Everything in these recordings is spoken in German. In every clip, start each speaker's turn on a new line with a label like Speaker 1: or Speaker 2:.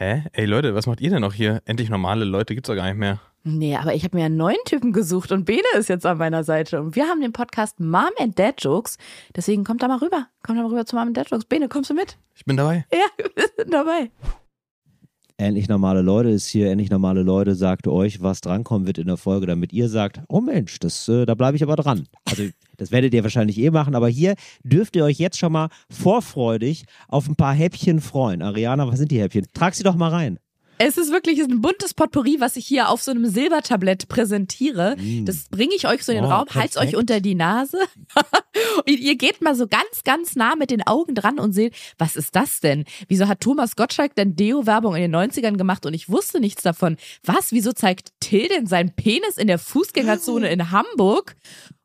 Speaker 1: Hä? Ey Leute, was macht ihr denn noch hier? Endlich normale Leute gibt's doch gar nicht mehr.
Speaker 2: Nee, aber ich habe mir einen neuen Typen gesucht und Bene ist jetzt an meiner Seite. Und wir haben den Podcast Mom and Dad Jokes. Deswegen kommt da mal rüber. Kommt da mal rüber zu Mom and Dad Jokes. Bene, kommst du mit?
Speaker 1: Ich bin dabei.
Speaker 2: Ja, wir sind dabei.
Speaker 3: Endlich normale Leute ist hier, endlich normale Leute sagt euch, was drankommen wird in der Folge, damit ihr sagt, oh Mensch, das, äh, da bleibe ich aber dran. Also das werdet ihr wahrscheinlich eh machen, aber hier dürft ihr euch jetzt schon mal vorfreudig auf ein paar Häppchen freuen. Ariana, was sind die Häppchen? Trag sie doch mal rein.
Speaker 2: Es ist wirklich ein buntes Potpourri, was ich hier auf so einem Silbertablett präsentiere. Das bringe ich euch so in den
Speaker 3: Oh,
Speaker 2: Raum, halt's euch unter die Nase. und ihr geht mal so ganz, ganz nah mit den Augen dran und seht, was ist das denn? Wieso hat Thomas Gottschalk denn Deo-Werbung in den 90ern gemacht und ich wusste nichts davon? Was? Wieso zeigt Till denn seinen Penis in der Fußgängerzone in Hamburg?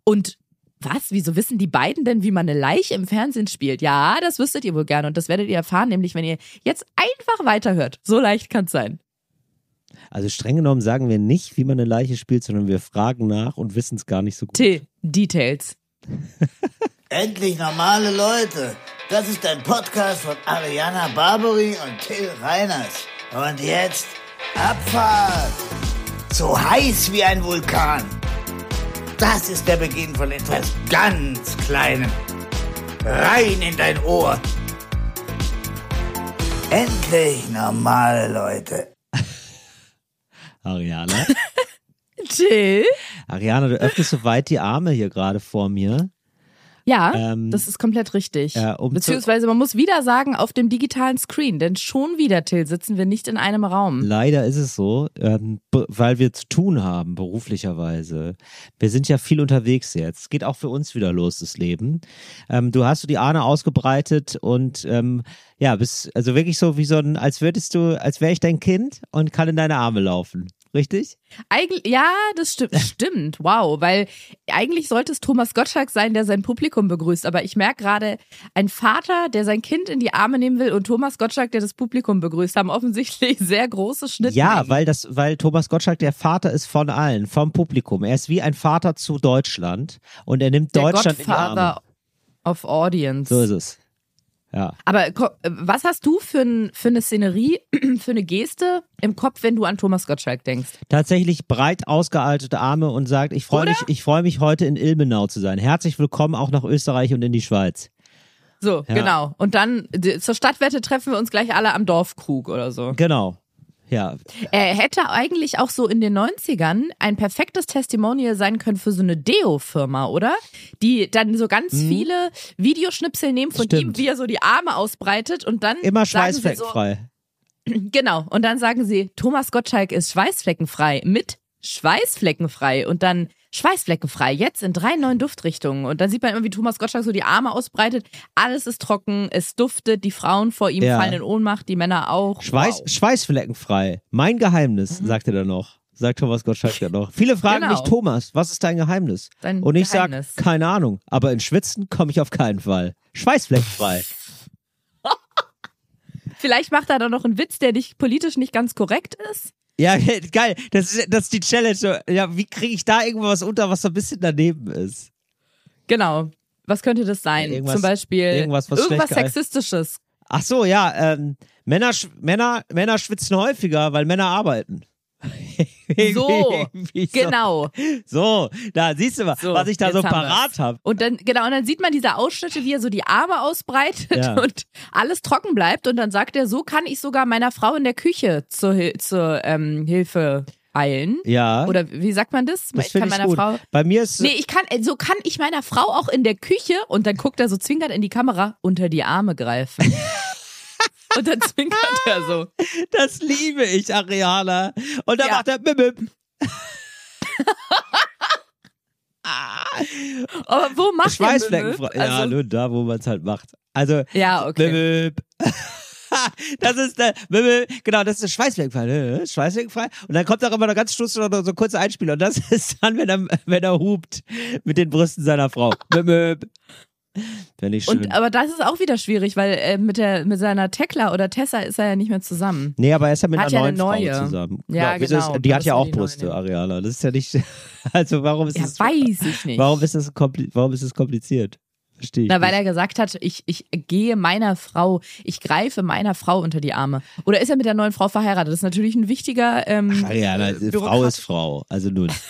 Speaker 2: Und was? Wieso wissen die beiden denn, wie man eine Leiche im Fernsehen spielt? Ja, das wüsstet ihr wohl gerne und das werdet ihr erfahren, nämlich wenn ihr jetzt einfach weiterhört. So leicht kann's sein.
Speaker 3: Also streng genommen sagen wir nicht, wie man eine Leiche spielt, sondern wir fragen nach und wissen es gar nicht so gut.
Speaker 2: Till, Details.
Speaker 4: Endlich normale Leute. Das ist ein Podcast von Ariana Barbary und Till Reiners. Und jetzt Abfahrt. So heiß wie ein Vulkan. Das ist der Beginn von etwas ganz Kleinem. Rein in dein Ohr. Endlich normale Leute.
Speaker 3: Ariana.
Speaker 2: Till?
Speaker 3: Ariana, du öffnest so weit die Arme hier gerade vor mir.
Speaker 2: Ja,
Speaker 3: Ähm,
Speaker 2: das ist komplett richtig.
Speaker 3: ja, um
Speaker 2: Beziehungsweise man muss wieder sagen, auf dem digitalen Screen, denn schon wieder, Till, sitzen wir nicht in einem Raum.
Speaker 3: Leider ist es so, ähm, weil wir zu tun haben, beruflicherweise. Wir sind ja viel unterwegs jetzt. Geht auch für uns wieder los, das Leben. Ähm, du hast so die Arme ausgebreitet und ähm, ja, bist also wirklich so wie so ein, als würdest du, als wäre ich dein Kind und kann in deine Arme laufen. Richtig?
Speaker 2: Eigentlich, ja, das stimmt, stimmt, wow, weil eigentlich sollte es Thomas Gottschalk sein, der sein Publikum begrüßt, aber ich merke gerade, ein Vater, der sein Kind in die Arme nehmen will und Thomas Gottschalk, der das Publikum begrüßt, haben offensichtlich sehr große Schnittmengen.
Speaker 3: Ja, weil das, weil Thomas Gottschalk der Vater ist von allen, vom Publikum. Er ist wie ein Vater zu Deutschland und er nimmt
Speaker 2: der
Speaker 3: Deutschland in die Arme.
Speaker 2: Godfather of Audience.
Speaker 3: So ist es. Ja.
Speaker 2: Aber was hast du für, ein, für eine Szenerie, für eine Geste im Kopf, wenn du an Thomas Gottschalk denkst?
Speaker 3: tatsächlich breit ausgealtete Arme und sagt, ich freue mich, ich freue mich heute in Ilmenau zu sein. Herzlich willkommen auch nach Österreich und in die Schweiz.
Speaker 2: So,
Speaker 3: Ja.
Speaker 2: genau. Und dann zur Stadtwette treffen wir uns gleich alle am Dorfkrug oder so.
Speaker 3: Genau. Ja,
Speaker 2: Er hätte eigentlich auch so in den 90ern ein perfektes Testimonial sein können für so eine Deo-Firma, oder? Die dann so ganz viele Videoschnipsel nehmen von
Speaker 3: Mhm. Stimmt.
Speaker 2: ihm, wie er so die Arme ausbreitet und dann
Speaker 3: immer schweißfleckenfrei.
Speaker 2: So, genau. Und dann sagen sie, Thomas Gottschalk ist schweißfleckenfrei mit schweißfleckenfrei und dann schweißfleckenfrei, jetzt in drei neuen Duftrichtungen. Und dann sieht man immer, wie Thomas Gottschalk so die Arme ausbreitet. Alles ist trocken, es duftet, die Frauen vor ihm
Speaker 3: Ja.
Speaker 2: fallen in Ohnmacht, die Männer auch.
Speaker 3: Schweiß,
Speaker 2: Wow.
Speaker 3: Schweißfleckenfrei. Mein Geheimnis, sagt er dann noch. Sagt Thomas Gottschalk dann noch. Viele fragen
Speaker 2: Genau.
Speaker 3: mich, Thomas, was ist dein Geheimnis?
Speaker 2: Dein
Speaker 3: und ich sag,
Speaker 2: Geheimnis.
Speaker 3: keine Ahnung, aber in Schwitzen komme ich auf keinen Fall. Schweißfleckenfrei.
Speaker 2: Vielleicht macht er da noch einen Witz, der nicht politisch nicht ganz korrekt ist.
Speaker 3: Ja, geil. Das ist, das ist die Challenge. Ja, wie kriege ich da irgendwas unter, was so ein bisschen daneben ist?
Speaker 2: Genau. Was könnte das sein?
Speaker 3: Irgendwas-
Speaker 2: Zum Beispiel
Speaker 3: irgendwas, was
Speaker 2: irgendwas Sexistisches.
Speaker 3: Ach so, ja, ähm, Männer, Männer, Männer schwitzen häufiger, weil Männer arbeiten.
Speaker 2: So, genau.
Speaker 3: So, da siehst du mal,
Speaker 2: So,
Speaker 3: was ich da so parat habe.
Speaker 2: Und dann, genau, und dann sieht man diese Ausschnitte, wie er so die Arme ausbreitet
Speaker 3: Ja.
Speaker 2: und alles trocken bleibt. Und dann sagt er, so kann ich sogar meiner Frau in der Küche zur, zur ähm, Hilfe eilen.
Speaker 3: Ja,
Speaker 2: Oder wie sagt man das?
Speaker 3: das
Speaker 2: ich kann
Speaker 3: ich
Speaker 2: meiner
Speaker 3: gut.
Speaker 2: Frau.
Speaker 3: Bei mir ist
Speaker 2: Nee, ich kann, äh, so kann ich meiner Frau auch in der Küche und dann guckt er so zwinkert in die Kamera unter die Arme greifen. und dann zwinkert er so.
Speaker 3: das liebe ich, Ariana. Und dann
Speaker 2: Ja.
Speaker 3: macht er bim, bim.
Speaker 2: Aber wo macht er
Speaker 3: Schweißfleckenfrei.
Speaker 2: Möbel?
Speaker 3: ja,
Speaker 2: Also,
Speaker 3: nur da, wo man es halt macht. Also,
Speaker 2: ja, okay.
Speaker 3: Das ist der, genau, das ist schweißfleckenfrei, ne? schweißfleckenfrei. Und dann kommt auch immer noch ganz stuss oder so ein kurzer Einspieler. Und das ist dann, wenn er, wenn er hupt mit den Brüsten seiner Frau. Finde ich schön.
Speaker 2: Und, aber das ist auch wieder schwierig, weil äh, mit, der, mit seiner Tekla oder Tessa ist er ja nicht mehr zusammen.
Speaker 3: nee, aber er ist ja mit
Speaker 2: Hat
Speaker 3: einer
Speaker 2: ja
Speaker 3: neuen
Speaker 2: eine neue.
Speaker 3: Frau zusammen.
Speaker 2: Ja, genau.
Speaker 3: Ist, die
Speaker 2: Das
Speaker 3: hat ja auch
Speaker 2: neue.
Speaker 3: Brüste, Ariana. Das ist ja nicht, also warum ist
Speaker 2: Ja,
Speaker 3: es,
Speaker 2: weiß ich nicht.
Speaker 3: warum ist das, warum ist es kompliziert? Verstehe ich.
Speaker 2: Na, weil
Speaker 3: nicht.
Speaker 2: er gesagt hat, ich, ich gehe meiner Frau, ich greife meiner Frau unter die Arme. Oder ist er mit der neuen Frau verheiratet? Das ist natürlich ein wichtiger ähm,
Speaker 3: Ach ja, na,
Speaker 2: äh,
Speaker 3: Frau ist Frau. Also nun.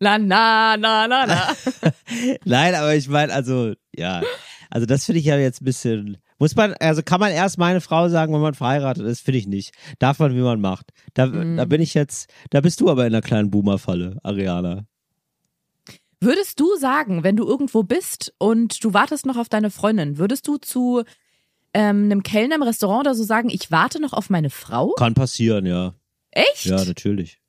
Speaker 2: La, na, na, na, na.
Speaker 3: Nein, aber ich meine, also, ja. Also das finde ich ja jetzt ein bisschen. Muss man, also kann man erst meine Frau sagen, wenn man verheiratet ist, finde ich nicht. Darf man, wie man macht. Da,
Speaker 2: Mhm.
Speaker 3: da bin ich jetzt, da bist du aber in einer kleinen Boomer-Falle, Ariana.
Speaker 2: Würdest du sagen, wenn du irgendwo bist und du wartest noch auf deine Freundin, würdest du zu ähm, einem Kellner im Restaurant oder so sagen, ich warte noch auf meine Frau?
Speaker 3: Kann passieren, ja.
Speaker 2: Echt?
Speaker 3: Ja, natürlich.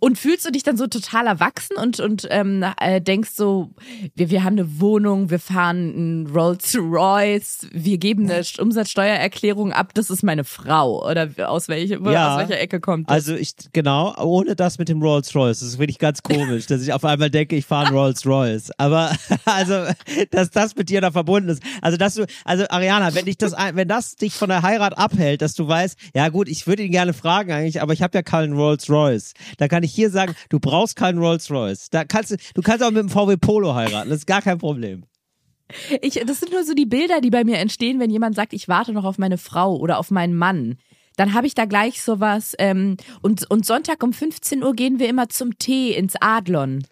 Speaker 2: Und fühlst du dich dann so total erwachsen und, und ähm, äh, denkst so, wir, wir haben eine Wohnung, wir fahren einen Rolls Royce, wir geben eine Umsatzsteuererklärung ab, das ist meine Frau. Oder aus, welche,
Speaker 3: Ja.
Speaker 2: aus welcher Ecke kommt das?
Speaker 3: Also ich, genau, ohne das mit dem Rolls Royce. Das ist wirklich ganz komisch, dass ich auf einmal denke, ich fahre einen Rolls Royce. Aber also, dass das mit dir da verbunden ist. Also, dass du, also Ariana, wenn dich das, ein- wenn das dich von der Heirat abhält, dass du weißt, ja gut, ich würde ihn gerne fragen eigentlich, aber ich habe ja keinen Rolls Royce. Da kann ich hier sagen, du brauchst keinen Rolls Royce. Da kannst du, du kannst auch mit dem VW Polo heiraten. Das ist gar kein Problem.
Speaker 2: Ich, das sind nur so die Bilder, die bei mir entstehen, wenn jemand sagt, ich warte noch auf meine Frau oder auf meinen Mann. Dann habe ich da gleich sowas. Ähm, und, und Sonntag um 15 Uhr gehen wir immer zum Tee ins Adlon.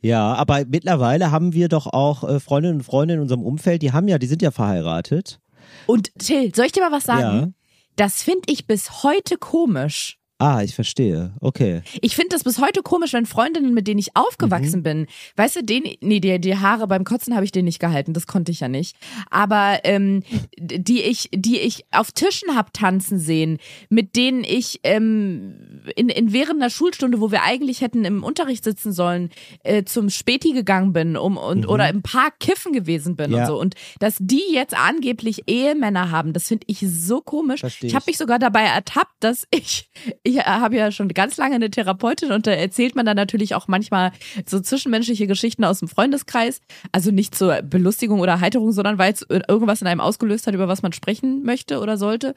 Speaker 3: Ja, aber mittlerweile haben wir doch auch äh, Freundinnen und Freunde in unserem Umfeld, die haben ja, die sind ja verheiratet.
Speaker 2: Und Till, soll ich dir mal was sagen?
Speaker 3: Ja.
Speaker 2: Das finde ich bis heute komisch.
Speaker 3: Ah, ich verstehe. Okay.
Speaker 2: Ich finde das bis heute komisch, wenn Freundinnen, mit denen ich
Speaker 3: Mhm.
Speaker 2: aufgewachsen bin, weißt du, den, nee, die, die Haare beim Kotzen habe ich denen nicht gehalten, das konnte ich ja nicht. Aber ähm, die ich, die ich auf Tischen hab tanzen sehen, mit denen ich ähm, in, in während einer Schulstunde, wo wir eigentlich hätten im Unterricht sitzen sollen, äh, zum Späti gegangen bin um, und oder im Park kiffen gewesen bin
Speaker 3: Mhm. Ja.
Speaker 2: und so. Und dass die jetzt angeblich Ehemänner haben, das finde ich so komisch.
Speaker 3: Versteh
Speaker 2: Ich habe
Speaker 3: ich.
Speaker 2: mich sogar dabei ertappt, dass ich, ich habe ja schon ganz lange eine Therapeutin und da erzählt man dann natürlich auch manchmal so zwischenmenschliche Geschichten aus dem Freundeskreis. Also nicht zur Belustigung oder Heiterung, sondern weil es irgendwas in einem ausgelöst hat, über was man sprechen möchte oder sollte.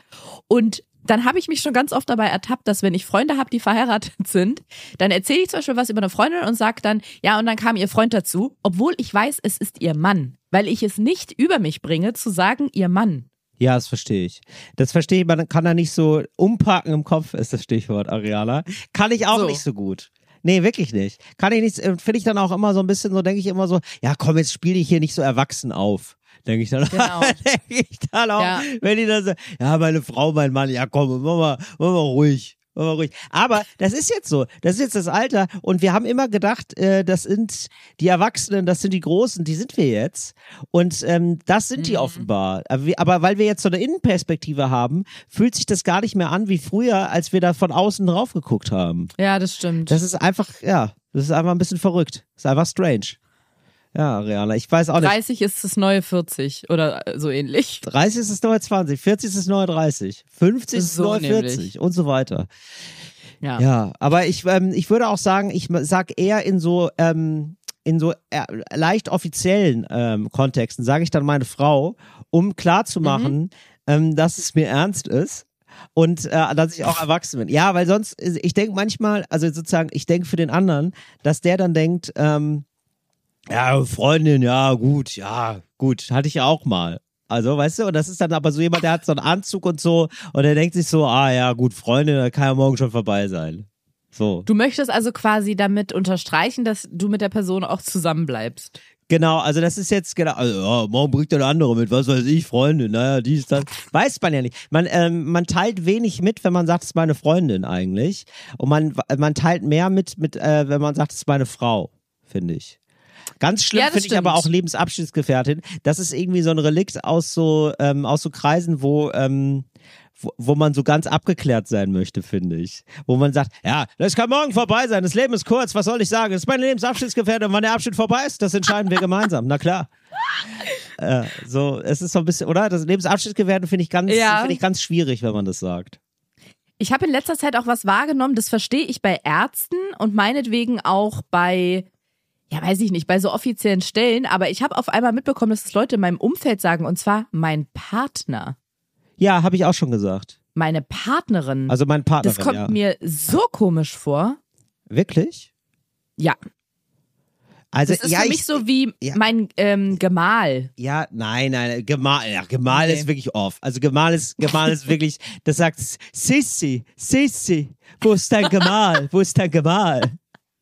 Speaker 2: Und dann habe ich mich schon ganz oft dabei ertappt, dass wenn ich Freunde habe, die verheiratet sind, dann erzähle ich zum Beispiel was über eine Freundin und sage dann, ja, und dann kam ihr Freund dazu, obwohl ich weiß, es ist ihr Mann, weil ich es nicht über mich bringe, zu sagen, ihr Mann.
Speaker 3: Ja, das verstehe ich. Das verstehe ich, man kann da nicht so umpacken im Kopf, ist das Stichwort, Ariana. Kann ich auch
Speaker 2: So.
Speaker 3: nicht so gut. Nee, wirklich nicht. Kann ich nicht, äh, finde ich dann auch immer so ein bisschen so, denke ich immer so, ja komm, jetzt spiel dich hier nicht so erwachsen auf. Denke ich dann,
Speaker 2: Genau.
Speaker 3: denke ich dann auch,
Speaker 2: Ja.
Speaker 3: wenn die dann so, ja, meine Frau, mein Mann, ja komm, mach mal, mach mal ruhig. Mach mal ruhig. Aber das ist jetzt so, das ist jetzt das Alter und wir haben immer gedacht, äh, das sind die Erwachsenen, das sind die Großen, die sind wir jetzt und ähm, das sind die offenbar. Aber, wir, aber weil wir jetzt so eine Innenperspektive haben, fühlt sich das gar nicht mehr an wie früher, als wir da von außen drauf geguckt haben.
Speaker 2: Ja, das stimmt.
Speaker 3: Das ist einfach, ja, das ist einfach ein bisschen verrückt. Das ist einfach strange. Ja, Ariana, ich weiß auch nicht.
Speaker 2: 30 ist das neue 40 oder so ähnlich.
Speaker 3: 30 ist das neue 20, 40 ist das neue 30, 50 ist das
Speaker 2: So
Speaker 3: neue
Speaker 2: nämlich.
Speaker 3: 40 und so weiter.
Speaker 2: Ja.
Speaker 3: Ja, aber ich, ähm, ich würde auch sagen, ich sag eher in so, ähm, in so äh, leicht offiziellen ähm, Kontexten, sage ich dann meine Frau, um klarzumachen, ähm, dass es mir ernst ist. Und äh, dass ich auch erwachsen bin. Ja, weil sonst, ich denke manchmal, also sozusagen, ich denke für den anderen, dass der dann denkt, ähm, ja, Freundin, ja, gut, ja, gut, hatte ich ja auch mal. Also, weißt du, und das ist dann aber so jemand, der hat so einen Anzug und so, und der denkt sich so, ah ja, gut, Freundin, da kann ja morgen schon vorbei sein. So.
Speaker 2: Du möchtest also quasi damit unterstreichen, dass du mit der Person auch zusammenbleibst.
Speaker 3: Genau, also das ist jetzt genau, also, ja, morgen bringt der andere mit, was weiß ich, Freundin, naja, dies, das. Weiß man ja nicht. Man, ähm, man teilt wenig mit, wenn man sagt, es ist meine Freundin eigentlich. Und man, man teilt mehr mit, mit äh, wenn man sagt, es ist meine Frau, finde ich. Ganz schlimm
Speaker 2: Ja,
Speaker 3: finde ich aber auch Lebensabschnittsgefährtin. Das ist irgendwie so ein Relikt aus so, ähm, aus so Kreisen, wo, ähm, wo, wo man so ganz abgeklärt sein möchte, finde ich. Wo man sagt, ja, das kann morgen vorbei sein, das Leben ist kurz, was soll ich sagen? Das ist meine Lebensabschnittsgefährtin und wann der Abschnitt vorbei ist, das entscheiden wir gemeinsam, na klar. Äh, so, es ist so ein bisschen, oder? Das Lebensabschnittsgefährtin finde ich ganz,
Speaker 2: Ja.
Speaker 3: finde ich ganz schwierig, wenn man das sagt.
Speaker 2: Ich habe in letzter Zeit auch was wahrgenommen, das verstehe ich bei Ärzten und meinetwegen auch bei, ja, weiß ich nicht, bei so offiziellen Stellen, aber ich habe auf einmal mitbekommen, dass es Leute in meinem Umfeld sagen, und zwar mein Partner,
Speaker 3: Ja, habe ich auch schon gesagt.
Speaker 2: meine Partnerin.
Speaker 3: Also mein Partner.
Speaker 2: das kommt
Speaker 3: ja.
Speaker 2: mir so komisch vor.
Speaker 3: Wirklich?
Speaker 2: Ja.
Speaker 3: Also,
Speaker 2: Das ist
Speaker 3: ja,
Speaker 2: für
Speaker 3: ich,
Speaker 2: mich so wie
Speaker 3: ja.
Speaker 2: mein ähm, Gemahl.
Speaker 3: Ja, nein, nein, Gemahl, ja, Gemahl
Speaker 2: Nee.
Speaker 3: ist wirklich off. Also Gemahl ist, Gemahl ist wirklich, das sagt Sissi, Sissi, wo ist dein Gemahl? Wo ist dein Gemahl?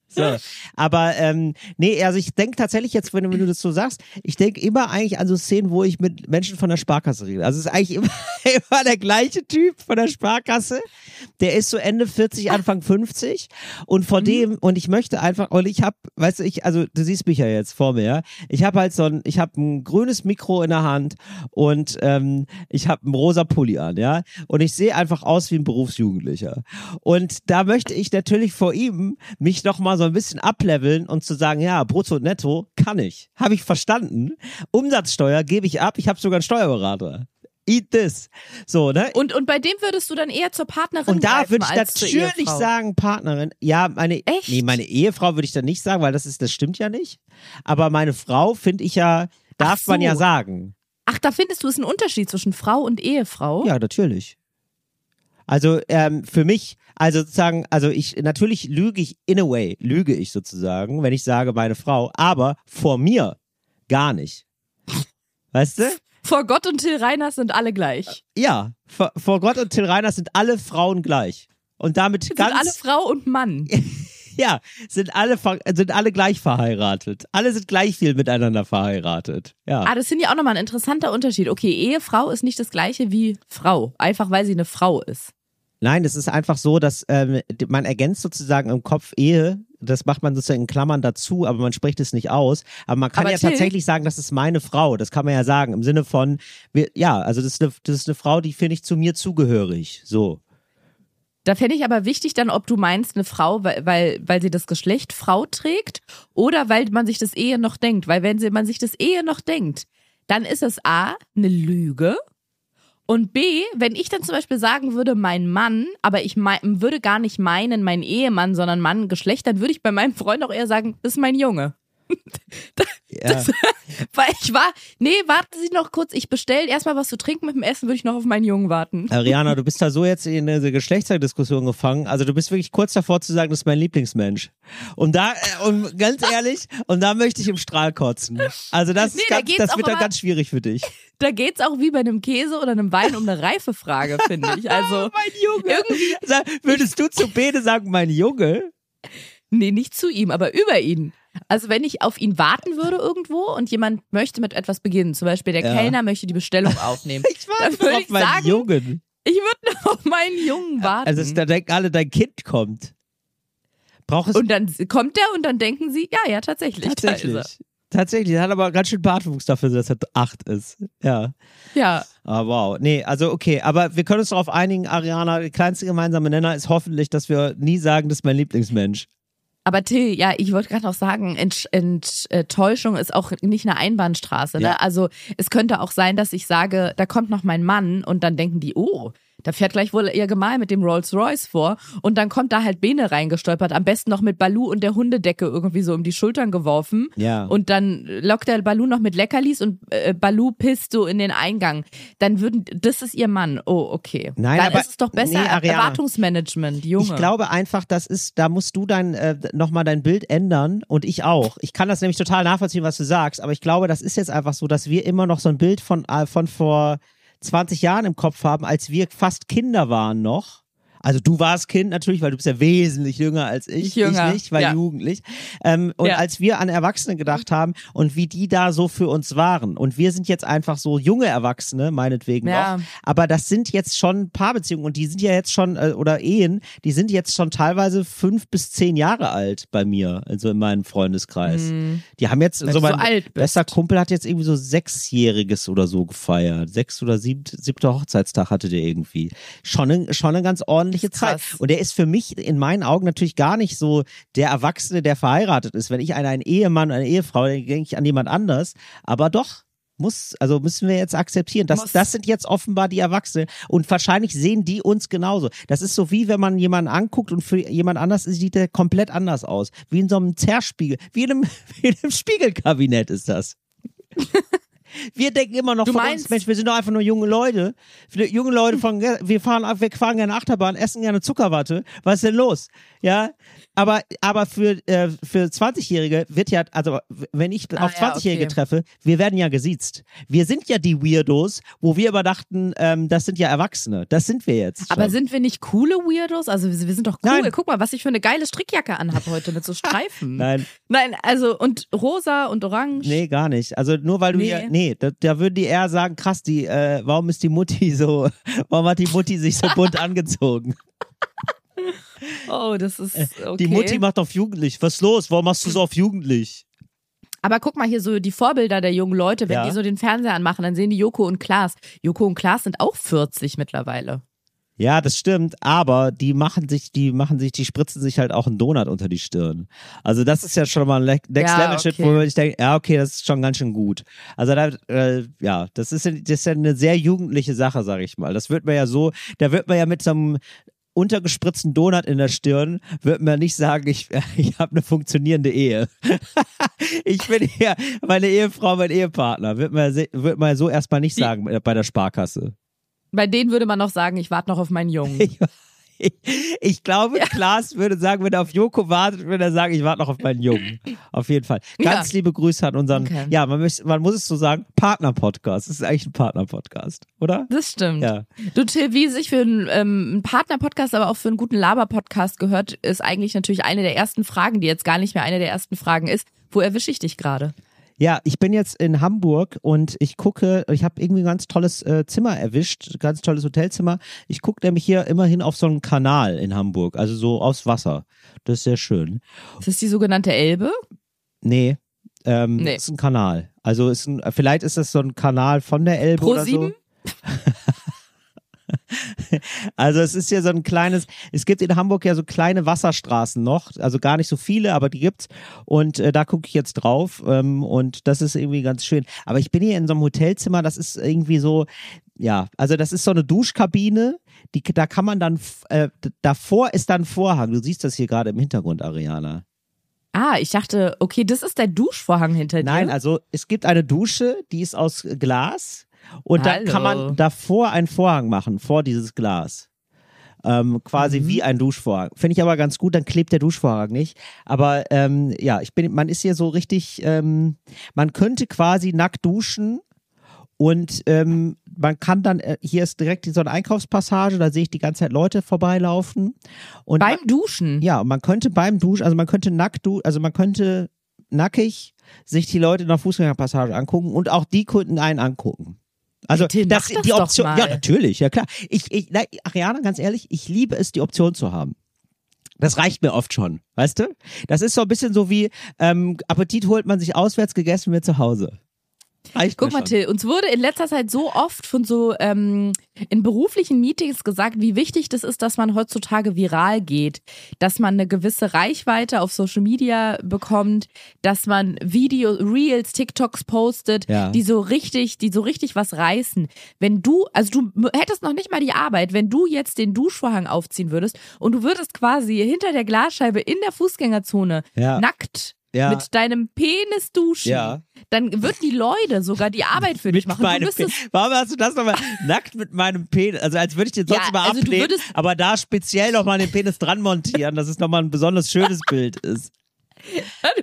Speaker 3: So, aber ähm, nee, also ich denke tatsächlich jetzt, wenn, du- wenn du das so sagst, ich denke immer eigentlich an so Szenen, wo ich mit Menschen von der Sparkasse rede. Also es ist eigentlich immer, immer der gleiche Typ von der Sparkasse. Der ist so Ende 40, Anfang 50 und vor dem und ich möchte einfach und ich habe, weißt du, ich also du siehst mich ja jetzt vor mir, ja? ich habe halt so ein, ich habe ein grünes Mikro in der Hand und ähm, ich habe einen rosa Pulli an, ja, und ich sehe einfach aus wie ein Berufsjugendlicher und da möchte ich natürlich vor ihm mich noch mal so ein bisschen ableveln und zu sagen, ja, brutto und netto kann ich, habe ich verstanden, Umsatzsteuer gebe ich ab, ich habe sogar einen Steuerberater. Eat this. So, ne?
Speaker 2: Und, und bei dem würdest du dann eher zur Partnerin
Speaker 3: Und da würde ich natürlich sagen, Partnerin, ja, meine,
Speaker 2: Echt?
Speaker 3: nee, meine Ehefrau würde ich dann nicht sagen, weil das ist, das stimmt ja nicht. Aber meine Frau finde ich ja, darf
Speaker 2: so.
Speaker 3: man ja sagen.
Speaker 2: Ach, da findest du es einen Unterschied zwischen Frau und Ehefrau?
Speaker 3: Ja, natürlich. Also ähm, für mich, also sozusagen, also ich natürlich lüge ich in a way, lüge ich sozusagen, wenn ich sage meine Frau, aber vor mir gar nicht. Weißt du?
Speaker 2: Vor Gott und Till Reiners sind alle gleich.
Speaker 3: Ja, vor, vor Gott und Till Reiners sind alle Frauen gleich. Und damit
Speaker 2: Sind
Speaker 3: ganz
Speaker 2: alle Frau und Mann.
Speaker 3: Ja, sind alle, sind alle gleich verheiratet. Alle sind gleich viel miteinander verheiratet. Ja.
Speaker 2: Ah, das finde ich auch nochmal ein interessanter Unterschied. Okay, Ehefrau ist nicht das gleiche wie Frau. Einfach weil sie eine Frau ist.
Speaker 3: Nein, es ist einfach so, dass ähm, man ergänzt sozusagen im Kopf Ehe. Das macht man sozusagen in Klammern dazu, aber man spricht es nicht aus. Aber man kann
Speaker 2: Aber
Speaker 3: ja
Speaker 2: Till-
Speaker 3: tatsächlich sagen, das ist meine Frau. Das kann man ja sagen im Sinne von, wir, ja, also das ist eine, das ist eine Frau, die finde ich zu mir zugehörig. So.
Speaker 2: Da fände ich aber wichtig dann, ob du meinst, eine Frau, weil, weil, weil sie das Geschlecht Frau trägt oder weil man sich das Ehe noch denkt. Weil wenn sie, man sich das Ehe noch denkt, dann ist es A, eine Lüge. Und B, wenn ich dann zum Beispiel sagen würde, mein Mann, aber ich mei- würde gar nicht meinen, mein Ehemann, sondern Mann, Geschlecht, dann würde ich bei meinem Freund auch eher sagen, das ist mein Junge.
Speaker 3: Ja.
Speaker 2: Weil ich war, nee, warten Sie noch kurz, ich bestelle erstmal was zu trinken mit dem Essen, würde ich noch auf meinen Jungen warten.
Speaker 3: Ariana, du bist da so jetzt in eine Geschlechterdiskussion gefangen. Also du bist wirklich kurz davor zu sagen, das ist mein Lieblingsmensch. Und da, äh, und ganz ehrlich, und da möchte ich im Strahl kotzen. Also das,
Speaker 2: Nee, da
Speaker 3: ganz,
Speaker 2: geht's
Speaker 3: das wird dann ganz schwierig für dich.
Speaker 2: Da geht's auch wie bei einem Käse oder einem Wein um eine Reifefrage, finde ich. Also
Speaker 3: mein Junge.
Speaker 2: irgendwie,
Speaker 3: Sag, würdest du zu Bene sagen, mein Junge?
Speaker 2: nee, nicht zu ihm, aber über ihn. Also wenn ich auf ihn warten würde irgendwo und jemand möchte mit etwas beginnen, zum Beispiel der
Speaker 3: Ja.
Speaker 2: Kellner möchte die Bestellung aufnehmen,
Speaker 3: Ich warte
Speaker 2: würde
Speaker 3: auf
Speaker 2: ich
Speaker 3: meinen
Speaker 2: sagen-
Speaker 3: Jungen.
Speaker 2: ich würde noch auf meinen Jungen warten.
Speaker 3: Also da denken alle, dein Kind kommt. Braucht es
Speaker 2: und dann kommt er und dann denken sie, ja, ja, tatsächlich.
Speaker 3: Tatsächlich. Tatsächlich, er hat aber ganz schön Bartwuchs dafür, dass er acht ist. Ja.
Speaker 2: Ja,
Speaker 3: Ah, wow. Nee, also okay, aber wir können uns darauf einigen, Ariana, der kleinste gemeinsame Nenner ist hoffentlich, dass wir nie sagen, das ist mein Lieblingsmensch.
Speaker 2: Aber Till, ja, ich wollte gerade noch sagen, Ent Enttäuschung ist auch nicht eine Einbahnstraße. Ne?
Speaker 3: Ja.
Speaker 2: Also es könnte auch sein, dass ich sage, da kommt noch mein Mann und dann denken die, oh, da fährt gleich wohl ihr Gemahl mit dem Rolls Royce vor und dann kommt da halt Bene reingestolpert, am besten noch mit Balu und der Hundedecke irgendwie so um die Schultern geworfen
Speaker 3: Ja.
Speaker 2: und dann lockt der Balu noch mit Leckerlis und äh, Balu pisst so in den Eingang. Dann würden, das ist ihr Mann. Oh, okay.
Speaker 3: Nein,
Speaker 2: dann
Speaker 3: aber-
Speaker 2: ist es doch besser,
Speaker 3: nee, Ariana.
Speaker 2: Erwartungsmanagement, Junge.
Speaker 3: Ich glaube einfach, das ist, da musst du dein, äh, nochmal dein Bild ändern und ich auch. Ich kann das nämlich total nachvollziehen, was du sagst, aber ich glaube, das ist jetzt einfach so, dass wir immer noch so ein Bild von, äh, von vor 20 Jahren im Kopf haben, als wir fast Kinder waren noch. Also du warst Kind natürlich, weil du bist ja wesentlich jünger als ich.
Speaker 2: Ich jünger,
Speaker 3: Ich nicht, weil
Speaker 2: ja.
Speaker 3: jugendlich. Ähm, und
Speaker 2: Ja.
Speaker 3: als wir an Erwachsene gedacht haben und wie die da so für uns waren. Und wir sind jetzt einfach so junge Erwachsene, meinetwegen
Speaker 2: Ja.
Speaker 3: noch. Aber das sind jetzt schon Paarbeziehungen und die sind ja jetzt schon, äh, oder Ehen, die sind jetzt schon teilweise fünf bis zehn Jahre alt bei mir, also in meinem Freundeskreis. Die haben jetzt,
Speaker 2: Weil
Speaker 3: so
Speaker 2: du so
Speaker 3: mein
Speaker 2: alt bist.
Speaker 3: bester Kumpel hat jetzt irgendwie so sechsjähriges oder so gefeiert. Sechs oder siebt, siebter Hochzeitstag hatte der irgendwie. Schon, schon eine ganz ordentliche
Speaker 2: Ist
Speaker 3: Zeit. Und der ist für mich in meinen Augen natürlich gar nicht so der Erwachsene, der verheiratet ist. Wenn ich an einen Ehemann, eine Ehefrau, dann denke ich an jemand anders. Aber doch. Muss, also müssen wir jetzt akzeptieren. Das,
Speaker 2: Muss.
Speaker 3: das sind jetzt offenbar die Erwachsenen. Und wahrscheinlich sehen die uns genauso. Das ist so wie wenn man jemanden anguckt und für jemand anders sieht der komplett anders aus. Wie in so einem Zerspiegel. Wie in einem, wie in einem Spiegelkabinett ist das. Wir denken immer noch
Speaker 2: Du
Speaker 3: von
Speaker 2: meinst-
Speaker 3: uns, Mensch, wir sind doch einfach nur junge Leute. Wir- Junge Leute von, wir fahren, wir fahren gerne Achterbahn, essen gerne Zuckerwatte. Was ist denn los? Ja, aber, aber für, äh, für 20-Jährige wird ja, also wenn ich
Speaker 2: Ah,
Speaker 3: auf
Speaker 2: ja,
Speaker 3: 20-Jährige
Speaker 2: okay.
Speaker 3: treffe, wir werden ja gesiezt. Wir sind ja die Weirdos, wo wir immer dachten, ähm, das sind ja Erwachsene. Das sind wir jetzt.
Speaker 2: Aber
Speaker 3: schon.
Speaker 2: sind wir nicht coole Weirdos? Also wir wir sind doch cool.
Speaker 3: Nein.
Speaker 2: Guck mal, was ich für eine geile Strickjacke anhab heute mit so Streifen.
Speaker 3: Nein,
Speaker 2: Nein, also und rosa und orange.
Speaker 3: nee, gar nicht. Also nur weil du
Speaker 2: Nee.
Speaker 3: hier, nee, da, da würden die eher sagen, krass, die, äh, warum ist die Mutti so, warum hat die Mutti sich so bunt angezogen?
Speaker 2: Oh, das ist okay.
Speaker 3: Äh, Die Mutti macht auf jugendlich. Was ist los? Warum machst du so auf jugendlich?
Speaker 2: Aber guck mal hier so die Vorbilder der jungen Leute, wenn
Speaker 3: Ja.
Speaker 2: die so den Fernseher anmachen, dann sehen die Joko und Klaas. Joko und Klaas sind auch 40 mittlerweile.
Speaker 3: Ja, das stimmt, aber die machen sich, die machen sich, die spritzen sich halt auch einen Donut unter die Stirn. Also das ist ja schon mal ein Next
Speaker 2: Ja,
Speaker 3: Level Shit,
Speaker 2: okay.
Speaker 3: wo man sich denkt, ja, okay, das ist schon ganz schön gut. Also da, äh, ja, das ist, ja- das ist ja eine sehr jugendliche Sache, sag ich mal. Das wird man ja so, da wird man ja mit so einem untergespritzten Donut in der Stirn, wird man nicht sagen, ich, ich habe eine funktionierende Ehe. ich bin hier meine Ehefrau, mein Ehepartner. Wird man, wird man so erstmal nicht sagen bei der Sparkasse.
Speaker 2: Bei denen würde man noch sagen, ich warte noch auf meinen Jungen.
Speaker 3: Ich, glaube, Klaas würde sagen, wenn er auf Joko wartet, würde er sagen, ich warte noch auf meinen Jungen. Auf jeden Fall. Ganz
Speaker 2: Ja.
Speaker 3: liebe Grüße an unseren,
Speaker 2: Okay.
Speaker 3: ja, man, muss, man muss es so sagen, Partner-Podcast. Das ist eigentlich ein Partner-Podcast, oder?
Speaker 2: Das stimmt.
Speaker 3: Ja.
Speaker 2: Du, Till, wie sich für einen, ähm, einen Partner-Podcast, aber auch für einen guten Laber-Podcast gehört, ist eigentlich natürlich eine der ersten Fragen, die jetzt gar nicht mehr eine der ersten Fragen ist. Wo erwische ich dich gerade?
Speaker 3: Ja, ich bin jetzt in Hamburg und ich gucke, ich habe irgendwie ein ganz tolles äh, Zimmer erwischt, ganz tolles Hotelzimmer. Ich gucke nämlich hier immerhin auf so einen Kanal in Hamburg, also so aus Wasser. Das ist sehr schön.
Speaker 2: Ist das die sogenannte Elbe?
Speaker 3: Nee, ähm,
Speaker 2: Nee.
Speaker 3: ist ein Kanal. Also ist ein, vielleicht ist das so ein Kanal von der Elbe
Speaker 2: Pro
Speaker 3: oder so. Also es ist ja so ein kleines, es gibt in Hamburg ja so kleine Wasserstraßen noch, also gar nicht so viele, aber die gibt's und äh, da gucke ich jetzt drauf ähm, und das ist irgendwie ganz schön. Aber ich bin hier in so einem Hotelzimmer, das ist irgendwie so, ja, also das ist so eine Duschkabine, die, da kann man dann, äh, davor ist dann Vorhang, du siehst das hier gerade im Hintergrund, Ariana.
Speaker 2: Ah, ich dachte, okay, das ist der Duschvorhang hinter
Speaker 3: Nein,
Speaker 2: dir.
Speaker 3: also es gibt eine Dusche, die ist aus Glas und da kann
Speaker 2: Hallo.
Speaker 3: man davor einen Vorhang machen, vor dieses Glas. Ähm, quasi
Speaker 2: Mhm.
Speaker 3: wie ein Duschvorhang. Finde ich aber ganz gut, dann klebt der Duschvorhang nicht. Aber ähm, ja, ich bin, man ist hier so richtig, ähm, man könnte quasi nackt duschen und ähm, man kann dann, äh, hier ist direkt so eine Einkaufspassage, da sehe ich die ganze Zeit Leute vorbeilaufen. Und
Speaker 2: Beim Duschen.
Speaker 3: ja, man könnte beim Duschen, also man könnte nackt du, also man könnte nackig sich die Leute in der Fußgängerpassage angucken und auch die könnten einen angucken. Also
Speaker 2: Bitte,
Speaker 3: das, die Option, ja natürlich, ja klar. Ich, ich, na, Ariana, ganz ehrlich, ich liebe es, die Option zu haben. Das reicht mir oft schon, weißt du? Das ist so ein bisschen so wie ähm, Appetit holt man sich auswärts, gegessen wird zu Hause. Reicht
Speaker 2: Guck mal. Till, uns wurde in letzter Zeit so oft von so ähm, in beruflichen Meetings gesagt, wie wichtig das ist, dass man heutzutage viral geht, dass man eine gewisse Reichweite auf Social Media bekommt, dass man Video, Reels, TikToks postet,
Speaker 3: Ja.
Speaker 2: die so richtig, die so richtig was reißen. Wenn du, also du hättest noch nicht mal die Arbeit, wenn du jetzt den Duschvorhang aufziehen würdest und du würdest quasi hinter der Glasscheibe in der Fußgängerzone
Speaker 3: Ja.
Speaker 2: nackt
Speaker 3: Ja.
Speaker 2: mit deinem Penis duschen,
Speaker 3: Ja.
Speaker 2: dann würden die Leute sogar die Arbeit für dich machen. Du müsstest,
Speaker 3: Warum hast du das nochmal nackt mit meinem Penis? Also als würde ich den sonst
Speaker 2: Ja,
Speaker 3: immer
Speaker 2: also
Speaker 3: ablehnen, aber da speziell nochmal den Penis dran montieren, dass es nochmal ein besonders schönes Bild ist.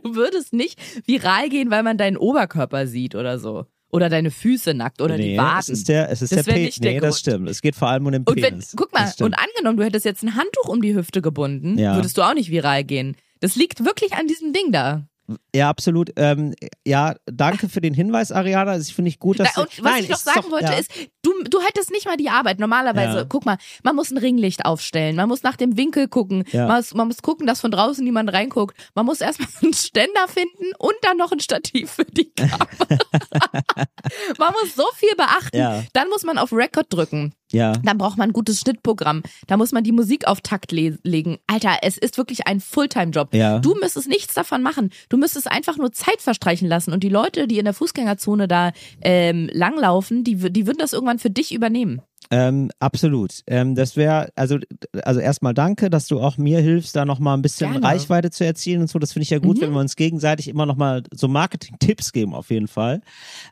Speaker 2: du würdest nicht viral gehen, weil man deinen Oberkörper sieht oder so. Oder deine Füße nackt oder
Speaker 3: nee,
Speaker 2: die Waden.
Speaker 3: es ist der, es ist
Speaker 2: Das
Speaker 3: der Penis. Nee, das
Speaker 2: Grund.
Speaker 3: stimmt. Es geht vor allem um den
Speaker 2: und wenn,
Speaker 3: Penis.
Speaker 2: guck mal,
Speaker 3: Das
Speaker 2: und angenommen, du hättest jetzt ein Handtuch um die Hüfte gebunden,
Speaker 3: Ja.
Speaker 2: würdest du auch nicht viral gehen. Das liegt wirklich an diesem Ding da.
Speaker 3: Ja, absolut. Ähm, ja, danke für den Hinweis, Ariana. Also ich finde ich gut, dass
Speaker 2: Da, und
Speaker 3: du,
Speaker 2: was
Speaker 3: Nein,
Speaker 2: ich noch sagen
Speaker 3: doch,
Speaker 2: wollte,
Speaker 3: ja.
Speaker 2: ist, du, du hättest nicht mal die Arbeit. Normalerweise,
Speaker 3: Ja.
Speaker 2: guck mal, man muss ein Ringlicht aufstellen, man muss nach dem Winkel gucken,
Speaker 3: Ja.
Speaker 2: man, muss, man muss gucken, dass von draußen niemand reinguckt, man muss erstmal einen Ständer finden und dann noch ein Stativ für die Kamera. man muss so viel beachten. Dann muss man auf Record drücken.
Speaker 3: Ja.
Speaker 2: Dann braucht man ein gutes Schnittprogramm. Da muss man die Musik auf Takt le legen. Alter, es ist wirklich ein Fulltime-Job.
Speaker 3: Ja.
Speaker 2: Du müsstest nichts davon machen. Du müsstest einfach nur Zeit verstreichen lassen. Und die Leute, die in der Fußgängerzone da ähm, langlaufen, die, die würden das irgendwann für dich übernehmen.
Speaker 3: Ähm, absolut. Ähm, das wäre, also, also erstmal danke, dass du auch mir hilfst, da nochmal ein bisschen
Speaker 2: Gerne.
Speaker 3: Reichweite zu erzielen und so. Das finde ich ja gut,
Speaker 2: Mhm.
Speaker 3: wenn wir uns gegenseitig immer nochmal so Marketing-Tipps geben, auf jeden Fall.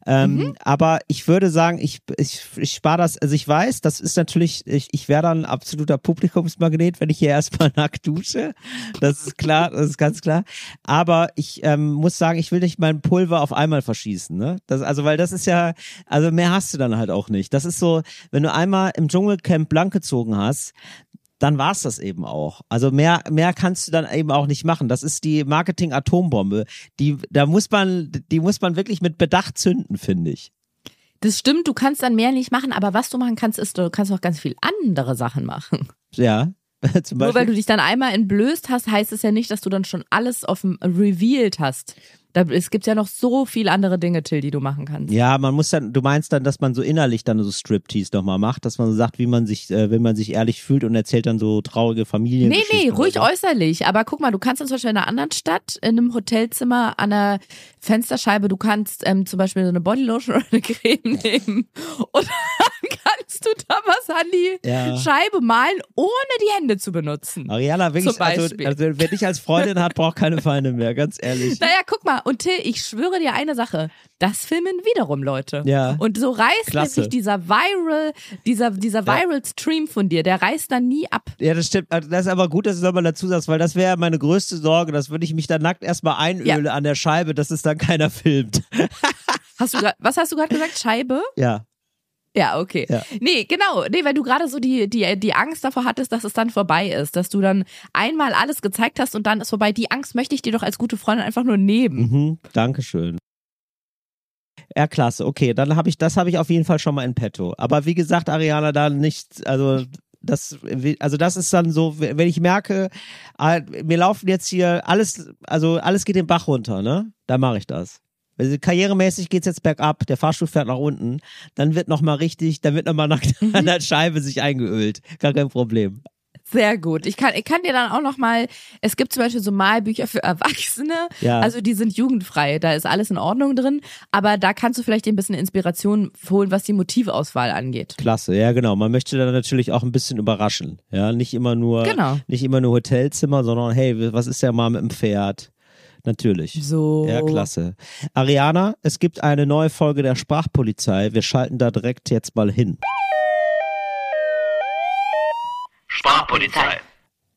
Speaker 3: Ähm,
Speaker 2: Mhm.
Speaker 3: Aber ich würde sagen, ich, ich, ich spare das, also ich weiß, das ist natürlich, ich, ich wäre dann ein absoluter Publikumsmagnet, wenn ich hier erstmal nackt dusche. Das ist klar, das ist ganz klar. Aber ich ähm, muss sagen, ich will nicht mein Pulver auf einmal verschießen. Ne? Das, also, weil das ist ja, also mehr hast du dann halt auch nicht. Das ist so, wenn du einmal im Dschungelcamp blank gezogen hast, dann war's das eben auch. Also mehr, mehr kannst du dann eben auch nicht machen. Das ist die Marketing-Atombombe. Die, da muss man, die muss man wirklich mit Bedacht zünden, finde ich.
Speaker 2: Das stimmt, du kannst dann mehr nicht machen, aber was du machen kannst, ist, du kannst auch ganz viel andere Sachen machen.
Speaker 3: Ja. Zum
Speaker 2: Nur weil du dich dann einmal entblößt hast, heißt es ja nicht, dass du dann schon alles auf dem revealed hast. Da, es gibt ja noch so viele andere Dinge, Till, die du machen kannst.
Speaker 3: Ja, man muss dann, du meinst dann, dass man so innerlich dann so Striptease nochmal macht, dass man so sagt, wie man sich, äh, wenn man sich ehrlich fühlt und erzählt dann so traurige Familien.
Speaker 2: Nee, nee, ruhig äußerlich. Aber guck mal, du kannst dann zum Beispiel in einer anderen Stadt, in einem Hotelzimmer an einer Fensterscheibe, du kannst ähm, zum Beispiel so eine Bodylotion oder eine Creme nehmen. Und kannst du da an die
Speaker 3: Ja.
Speaker 2: Scheibe malen, ohne die Hände zu benutzen.
Speaker 3: Ariana, wirklich, also, also wer dich als Freundin hat, braucht keine Feinde mehr, ganz ehrlich.
Speaker 2: Naja, guck mal, und Till, ich schwöre dir eine Sache. Das filmen wiederum Leute.
Speaker 3: Ja.
Speaker 2: Und so reißt
Speaker 3: Klasse.
Speaker 2: nämlich dieser Viral, dieser, dieser Viral-Stream von dir, der reißt dann nie ab.
Speaker 3: Ja, das stimmt. Also, Das ist aber gut, dass du nochmal dazu sagst, weil das wäre meine größte Sorge, dass wenn ich mich dann nackt erstmal einöle an der Scheibe, dass es dann keiner filmt.
Speaker 2: Hast du grad, was hast du gerade gesagt? Scheibe?
Speaker 3: ja.
Speaker 2: Ja, okay.
Speaker 3: Ja.
Speaker 2: Nee, genau. Nee, weil du gerade so die, die, die Angst davor hattest, dass es dann vorbei ist. Dass du dann einmal alles gezeigt hast und dann ist vorbei. Die Angst möchte ich dir doch als gute Freundin einfach nur nehmen.
Speaker 3: Mhm, Dankeschön. Ja, klasse. Okay, dann habe ich, das habe ich auf jeden Fall schon mal in petto. Aber wie gesagt, Ariana, da nicht, also das, also das ist dann so, wenn ich merke, ah, wir laufen jetzt hier alles, also alles geht den Bach runter, ne? Dann mache ich das. Also karrieremäßig geht's jetzt bergab, der Fahrstuhl fährt nach unten, dann wird nochmal richtig, dann wird nochmal nackt an der Scheibe sich eingeölt. Gar kein Problem.
Speaker 2: Sehr gut. Ich kann, ich kann dir dann auch noch mal, es gibt zum Beispiel so Malbücher für Erwachsene.
Speaker 3: Ja.
Speaker 2: Also die sind jugendfrei, da ist alles in Ordnung drin. Aber da kannst du vielleicht ein bisschen Inspiration holen, was die Motivauswahl angeht.
Speaker 3: Klasse, ja genau. Man möchte dann natürlich auch ein bisschen überraschen. Ja, nicht immer nur,
Speaker 2: Genau.
Speaker 3: nicht immer nur Hotelzimmer, sondern hey, was ist ja mal mit dem Pferd? Natürlich.
Speaker 2: So.
Speaker 3: Ja, klasse. Ariana, es gibt eine neue Folge der Sprachpolizei. Wir schalten da direkt jetzt mal hin.
Speaker 5: Sprachpolizei.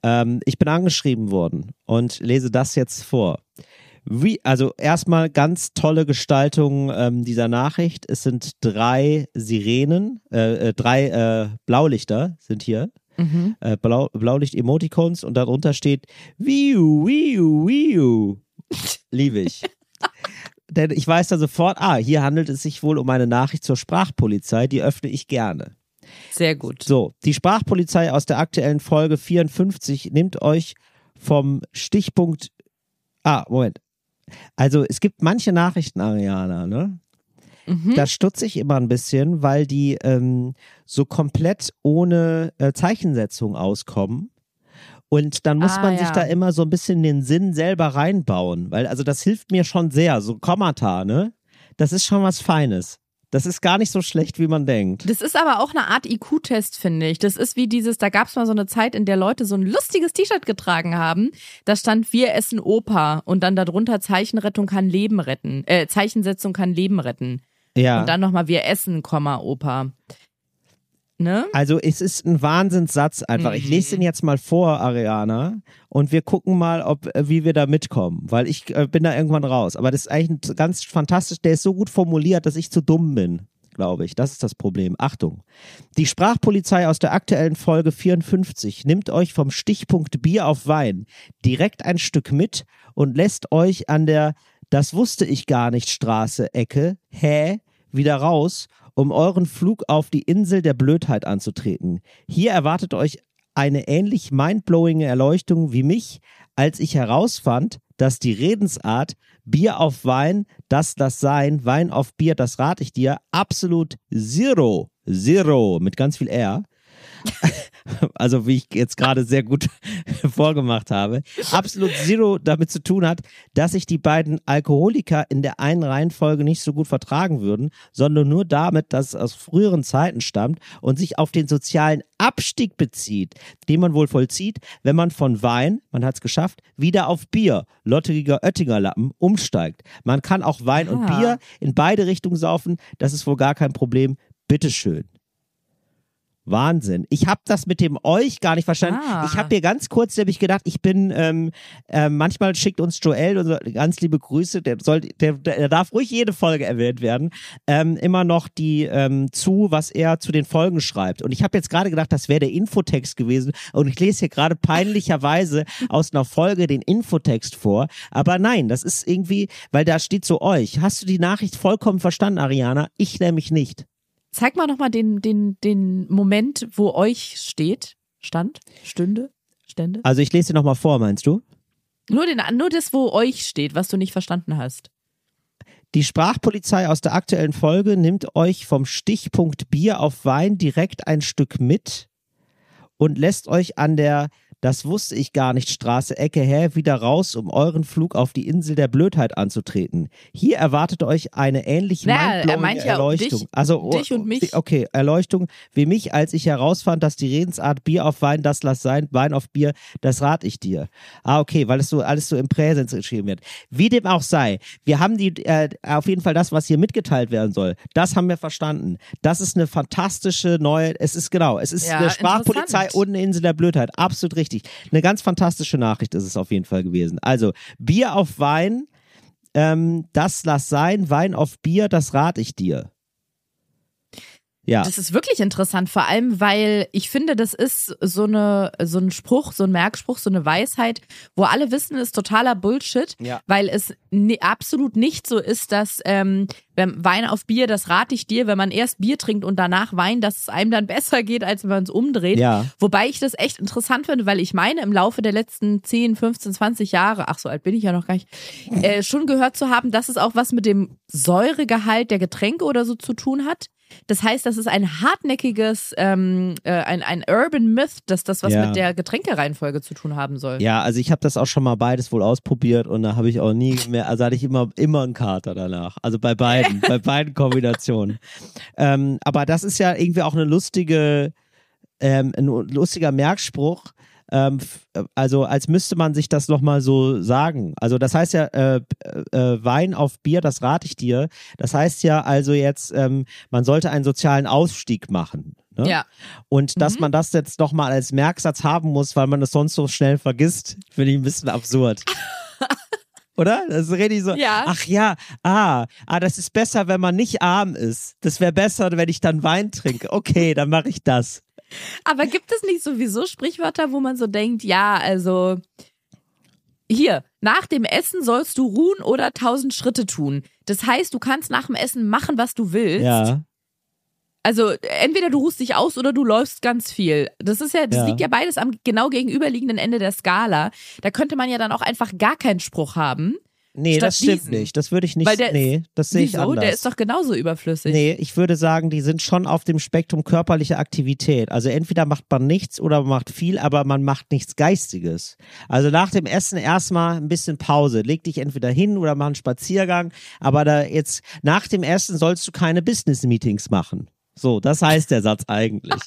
Speaker 3: Ähm, ich bin angeschrieben worden und lese das jetzt vor. Wie, also erstmal ganz tolle Gestaltung ähm, dieser Nachricht. Es sind drei Sirenen, äh, äh, drei äh, Blaulichter sind hier.
Speaker 2: Mhm.
Speaker 3: Äh, Blau, Blaulicht-Emoticons und darunter steht Wiu, Wiu, Wiu. Liebe ich. Denn ich weiß dann sofort, ah, hier handelt es sich wohl um eine Nachricht zur Sprachpolizei, die öffne ich gerne.
Speaker 2: Sehr gut.
Speaker 3: So, die Sprachpolizei aus der aktuellen Folge 54 nimmt euch vom Stichpunkt. Ah, Moment. Also es gibt manche Nachrichten, Ariana, ne?
Speaker 2: Mhm.
Speaker 3: Da stutze ich immer ein bisschen, weil die ähm, so komplett ohne äh, Zeichensetzung auskommen. Und dann muss
Speaker 2: Ah,
Speaker 3: man sich
Speaker 2: ja.
Speaker 3: da immer so ein bisschen den Sinn selber reinbauen, weil also das hilft mir schon sehr. So Kommata, ne? Das ist schon was Feines. Das ist gar nicht so schlecht, wie man denkt.
Speaker 2: Das ist aber auch eine Art IQ-Test, finde ich. Das ist wie dieses, da gab es mal so eine Zeit, in der Leute so ein lustiges T-Shirt getragen haben. Da stand, wir essen Opa und dann darunter Zeichenrettung kann Leben retten. Äh, Zeichensetzung kann Leben retten.
Speaker 3: Ja.
Speaker 2: Und dann nochmal, wir essen, Komma, Opa. Ne?
Speaker 3: Also es ist ein Wahnsinnssatz einfach. Ich lese den jetzt mal vor, Ariana, und wir gucken mal, ob äh, wie wir da mitkommen, weil ich äh, bin da irgendwann raus. Aber das ist eigentlich ein ganz fantastisch. Der ist so gut formuliert, dass ich zu dumm bin, glaube ich. Das ist das Problem. Achtung: Die Sprachpolizei aus der aktuellen Folge 54 nimmt euch vom Stichpunkt Bier auf Wein direkt ein Stück mit und lässt euch an der Das wusste ich gar nicht Straße Ecke hä wieder raus um euren Flug auf die Insel der Blödheit anzutreten. Hier erwartet euch eine ähnlich mindblowing Erleuchtung wie mich, als ich herausfand, dass die Redensart Bier auf Wein, das das Sein, Wein auf Bier, das rate ich dir, absolut zero, zero, mit ganz viel R, also wie ich jetzt gerade sehr gut vorgemacht habe, absolut zero damit zu tun hat, dass sich die beiden Alkoholiker in der einen Reihenfolge nicht so gut vertragen würden, sondern nur damit, dass es aus früheren Zeiten stammt und sich auf den sozialen Abstieg bezieht, den man wohl vollzieht, wenn man von Wein, man hat es geschafft, wieder auf Bier, lotteriger Oettingerlappen, umsteigt. Man kann auch Wein und
Speaker 2: Ah.
Speaker 3: Bier in beide Richtungen saufen, das ist wohl gar kein Problem. Bitteschön. Wahnsinn. Ich habe das mit dem euch gar nicht verstanden.
Speaker 2: Ah.
Speaker 3: Ich habe mir ganz kurz nämlich gedacht, ich bin, ähm, äh, manchmal schickt uns Joel, unser, ganz liebe Grüße, der soll, der, der darf ruhig jede Folge erwähnt werden, ähm, immer noch die ähm, zu, was er zu den Folgen schreibt. Und ich habe jetzt gerade gedacht, das wäre der Infotext gewesen. Und ich lese hier gerade peinlicherweise aus einer Folge den Infotext vor. Aber nein, das ist irgendwie, weil da steht so euch. Hast du die Nachricht vollkommen verstanden, Ariana? Ich nämlich nicht.
Speaker 2: Zeig mal nochmal den, den, den Moment, wo euch steht. Stand? Stünde? Stände?
Speaker 3: Also ich lese dir nochmal vor, meinst du?
Speaker 2: Nur, den, nur das, wo euch steht, was du nicht verstanden hast.
Speaker 3: Die Sprachpolizei aus der aktuellen Folge nimmt euch vom Stichpunkt Bier auf Wein direkt ein Stück mit und lässt euch an der das wusste ich gar nicht Straße Ecke her wieder raus, um euren Flug auf die Insel der Blödheit anzutreten. Hier erwartet euch eine ähnlich
Speaker 2: Na, er meint ja
Speaker 3: Erleuchtung.
Speaker 2: dich-
Speaker 3: also
Speaker 2: dich und mich.
Speaker 3: Okay, Erleuchtung wie mich, als ich herausfand, dass die Redensart Bier auf Wein, das lass sein, Wein auf Bier, das rat ich dir. Ah, okay, weil es so alles so im Präsens geschrieben wird. Wie dem auch sei, wir haben die äh, auf jeden Fall das, was hier mitgeteilt werden soll. Das haben wir verstanden. Das ist eine fantastische neue. Es ist genau, es ist
Speaker 2: Ja,
Speaker 3: eine Sprachpolizei und eine Insel der Blödheit. Absolut richtig. Eine ganz fantastische Nachricht ist es auf jeden Fall gewesen. Also Bier auf Wein, ähm, das lass sein. Wein auf Bier, das rat ich dir. Ja.
Speaker 2: Das ist wirklich interessant, vor allem, weil ich finde, das ist so eine so ein Spruch, so ein Merkspruch, so eine Weisheit, wo alle wissen, ist totaler Bullshit,
Speaker 3: Ja.
Speaker 2: weil es absolut nicht so ist, dass ähm, wenn Wein auf Bier, das rate ich dir, wenn man erst Bier trinkt und danach Wein, dass es einem dann besser geht, als wenn man es umdreht.
Speaker 3: Ja.
Speaker 2: Wobei ich das echt interessant finde, weil ich meine, im Laufe der letzten 10, 15, 20 Jahre, ach so alt bin ich ja noch gar nicht, äh, schon gehört zu haben, dass es auch was mit dem Säuregehalt der Getränke oder so zu tun hat. Das heißt, das ist ein hartnäckiges, ähm, äh, ein, ein Urban Myth, dass das was
Speaker 3: Ja.
Speaker 2: mit der Getränkereihenfolge zu tun haben soll.
Speaker 3: Ja, also ich habe das auch schon mal beides wohl ausprobiert und da habe ich auch nie mehr, also hatte ich immer, immer einen Kater danach. Also bei beiden, bei beiden Kombinationen. Ähm, aber das ist ja irgendwie auch eine lustige, ähm, ein lustiger Merkspruch. Ähm, f- also als müsste man sich das nochmal so sagen. Also das heißt ja, äh, äh, Wein auf Bier, das rate ich dir. Das heißt ja also jetzt, ähm, man sollte einen sozialen Ausstieg machen. Ne?
Speaker 2: Ja.
Speaker 3: Und dass
Speaker 2: Mhm.
Speaker 3: man das jetzt nochmal als Merksatz haben muss, weil man das sonst so schnell vergisst, finde ich ein bisschen absurd. Oder? Das ist richtig so.
Speaker 2: Ja.
Speaker 3: Ach ja, ah, ah, das ist besser, wenn man nicht arm ist. Das wäre besser, wenn ich dann Wein trinke. Okay, dann mache ich das.
Speaker 2: Aber gibt es nicht sowieso Sprichwörter, wo man so denkt, ja, also hier, nach dem Essen sollst du ruhen oder tausend Schritte tun. Das heißt, du kannst nach dem Essen machen, was du willst.
Speaker 3: Ja.
Speaker 2: Also entweder du ruhst dich aus oder du läufst ganz viel. Das ist ja, das
Speaker 3: Ja.
Speaker 2: liegt ja beides am genau gegenüberliegenden Ende der Skala. Da könnte man ja dann auch einfach gar keinen Spruch haben.
Speaker 3: Nee,
Speaker 2: Statt
Speaker 3: das stimmt
Speaker 2: diesen.
Speaker 3: nicht. Das würde ich nicht.
Speaker 2: Weil der
Speaker 3: nee, das sehe ich anders.
Speaker 2: Der ist doch genauso überflüssig.
Speaker 3: Nee, ich würde sagen, die sind schon auf dem Spektrum körperliche Aktivität. Also entweder macht man nichts oder man macht viel, aber man macht nichts Geistiges. Also nach dem Essen erstmal ein bisschen Pause. Leg dich entweder hin oder mach einen Spaziergang. Aber da jetzt nach dem Essen sollst du keine Business-Meetings machen. So, das heißt der Satz eigentlich.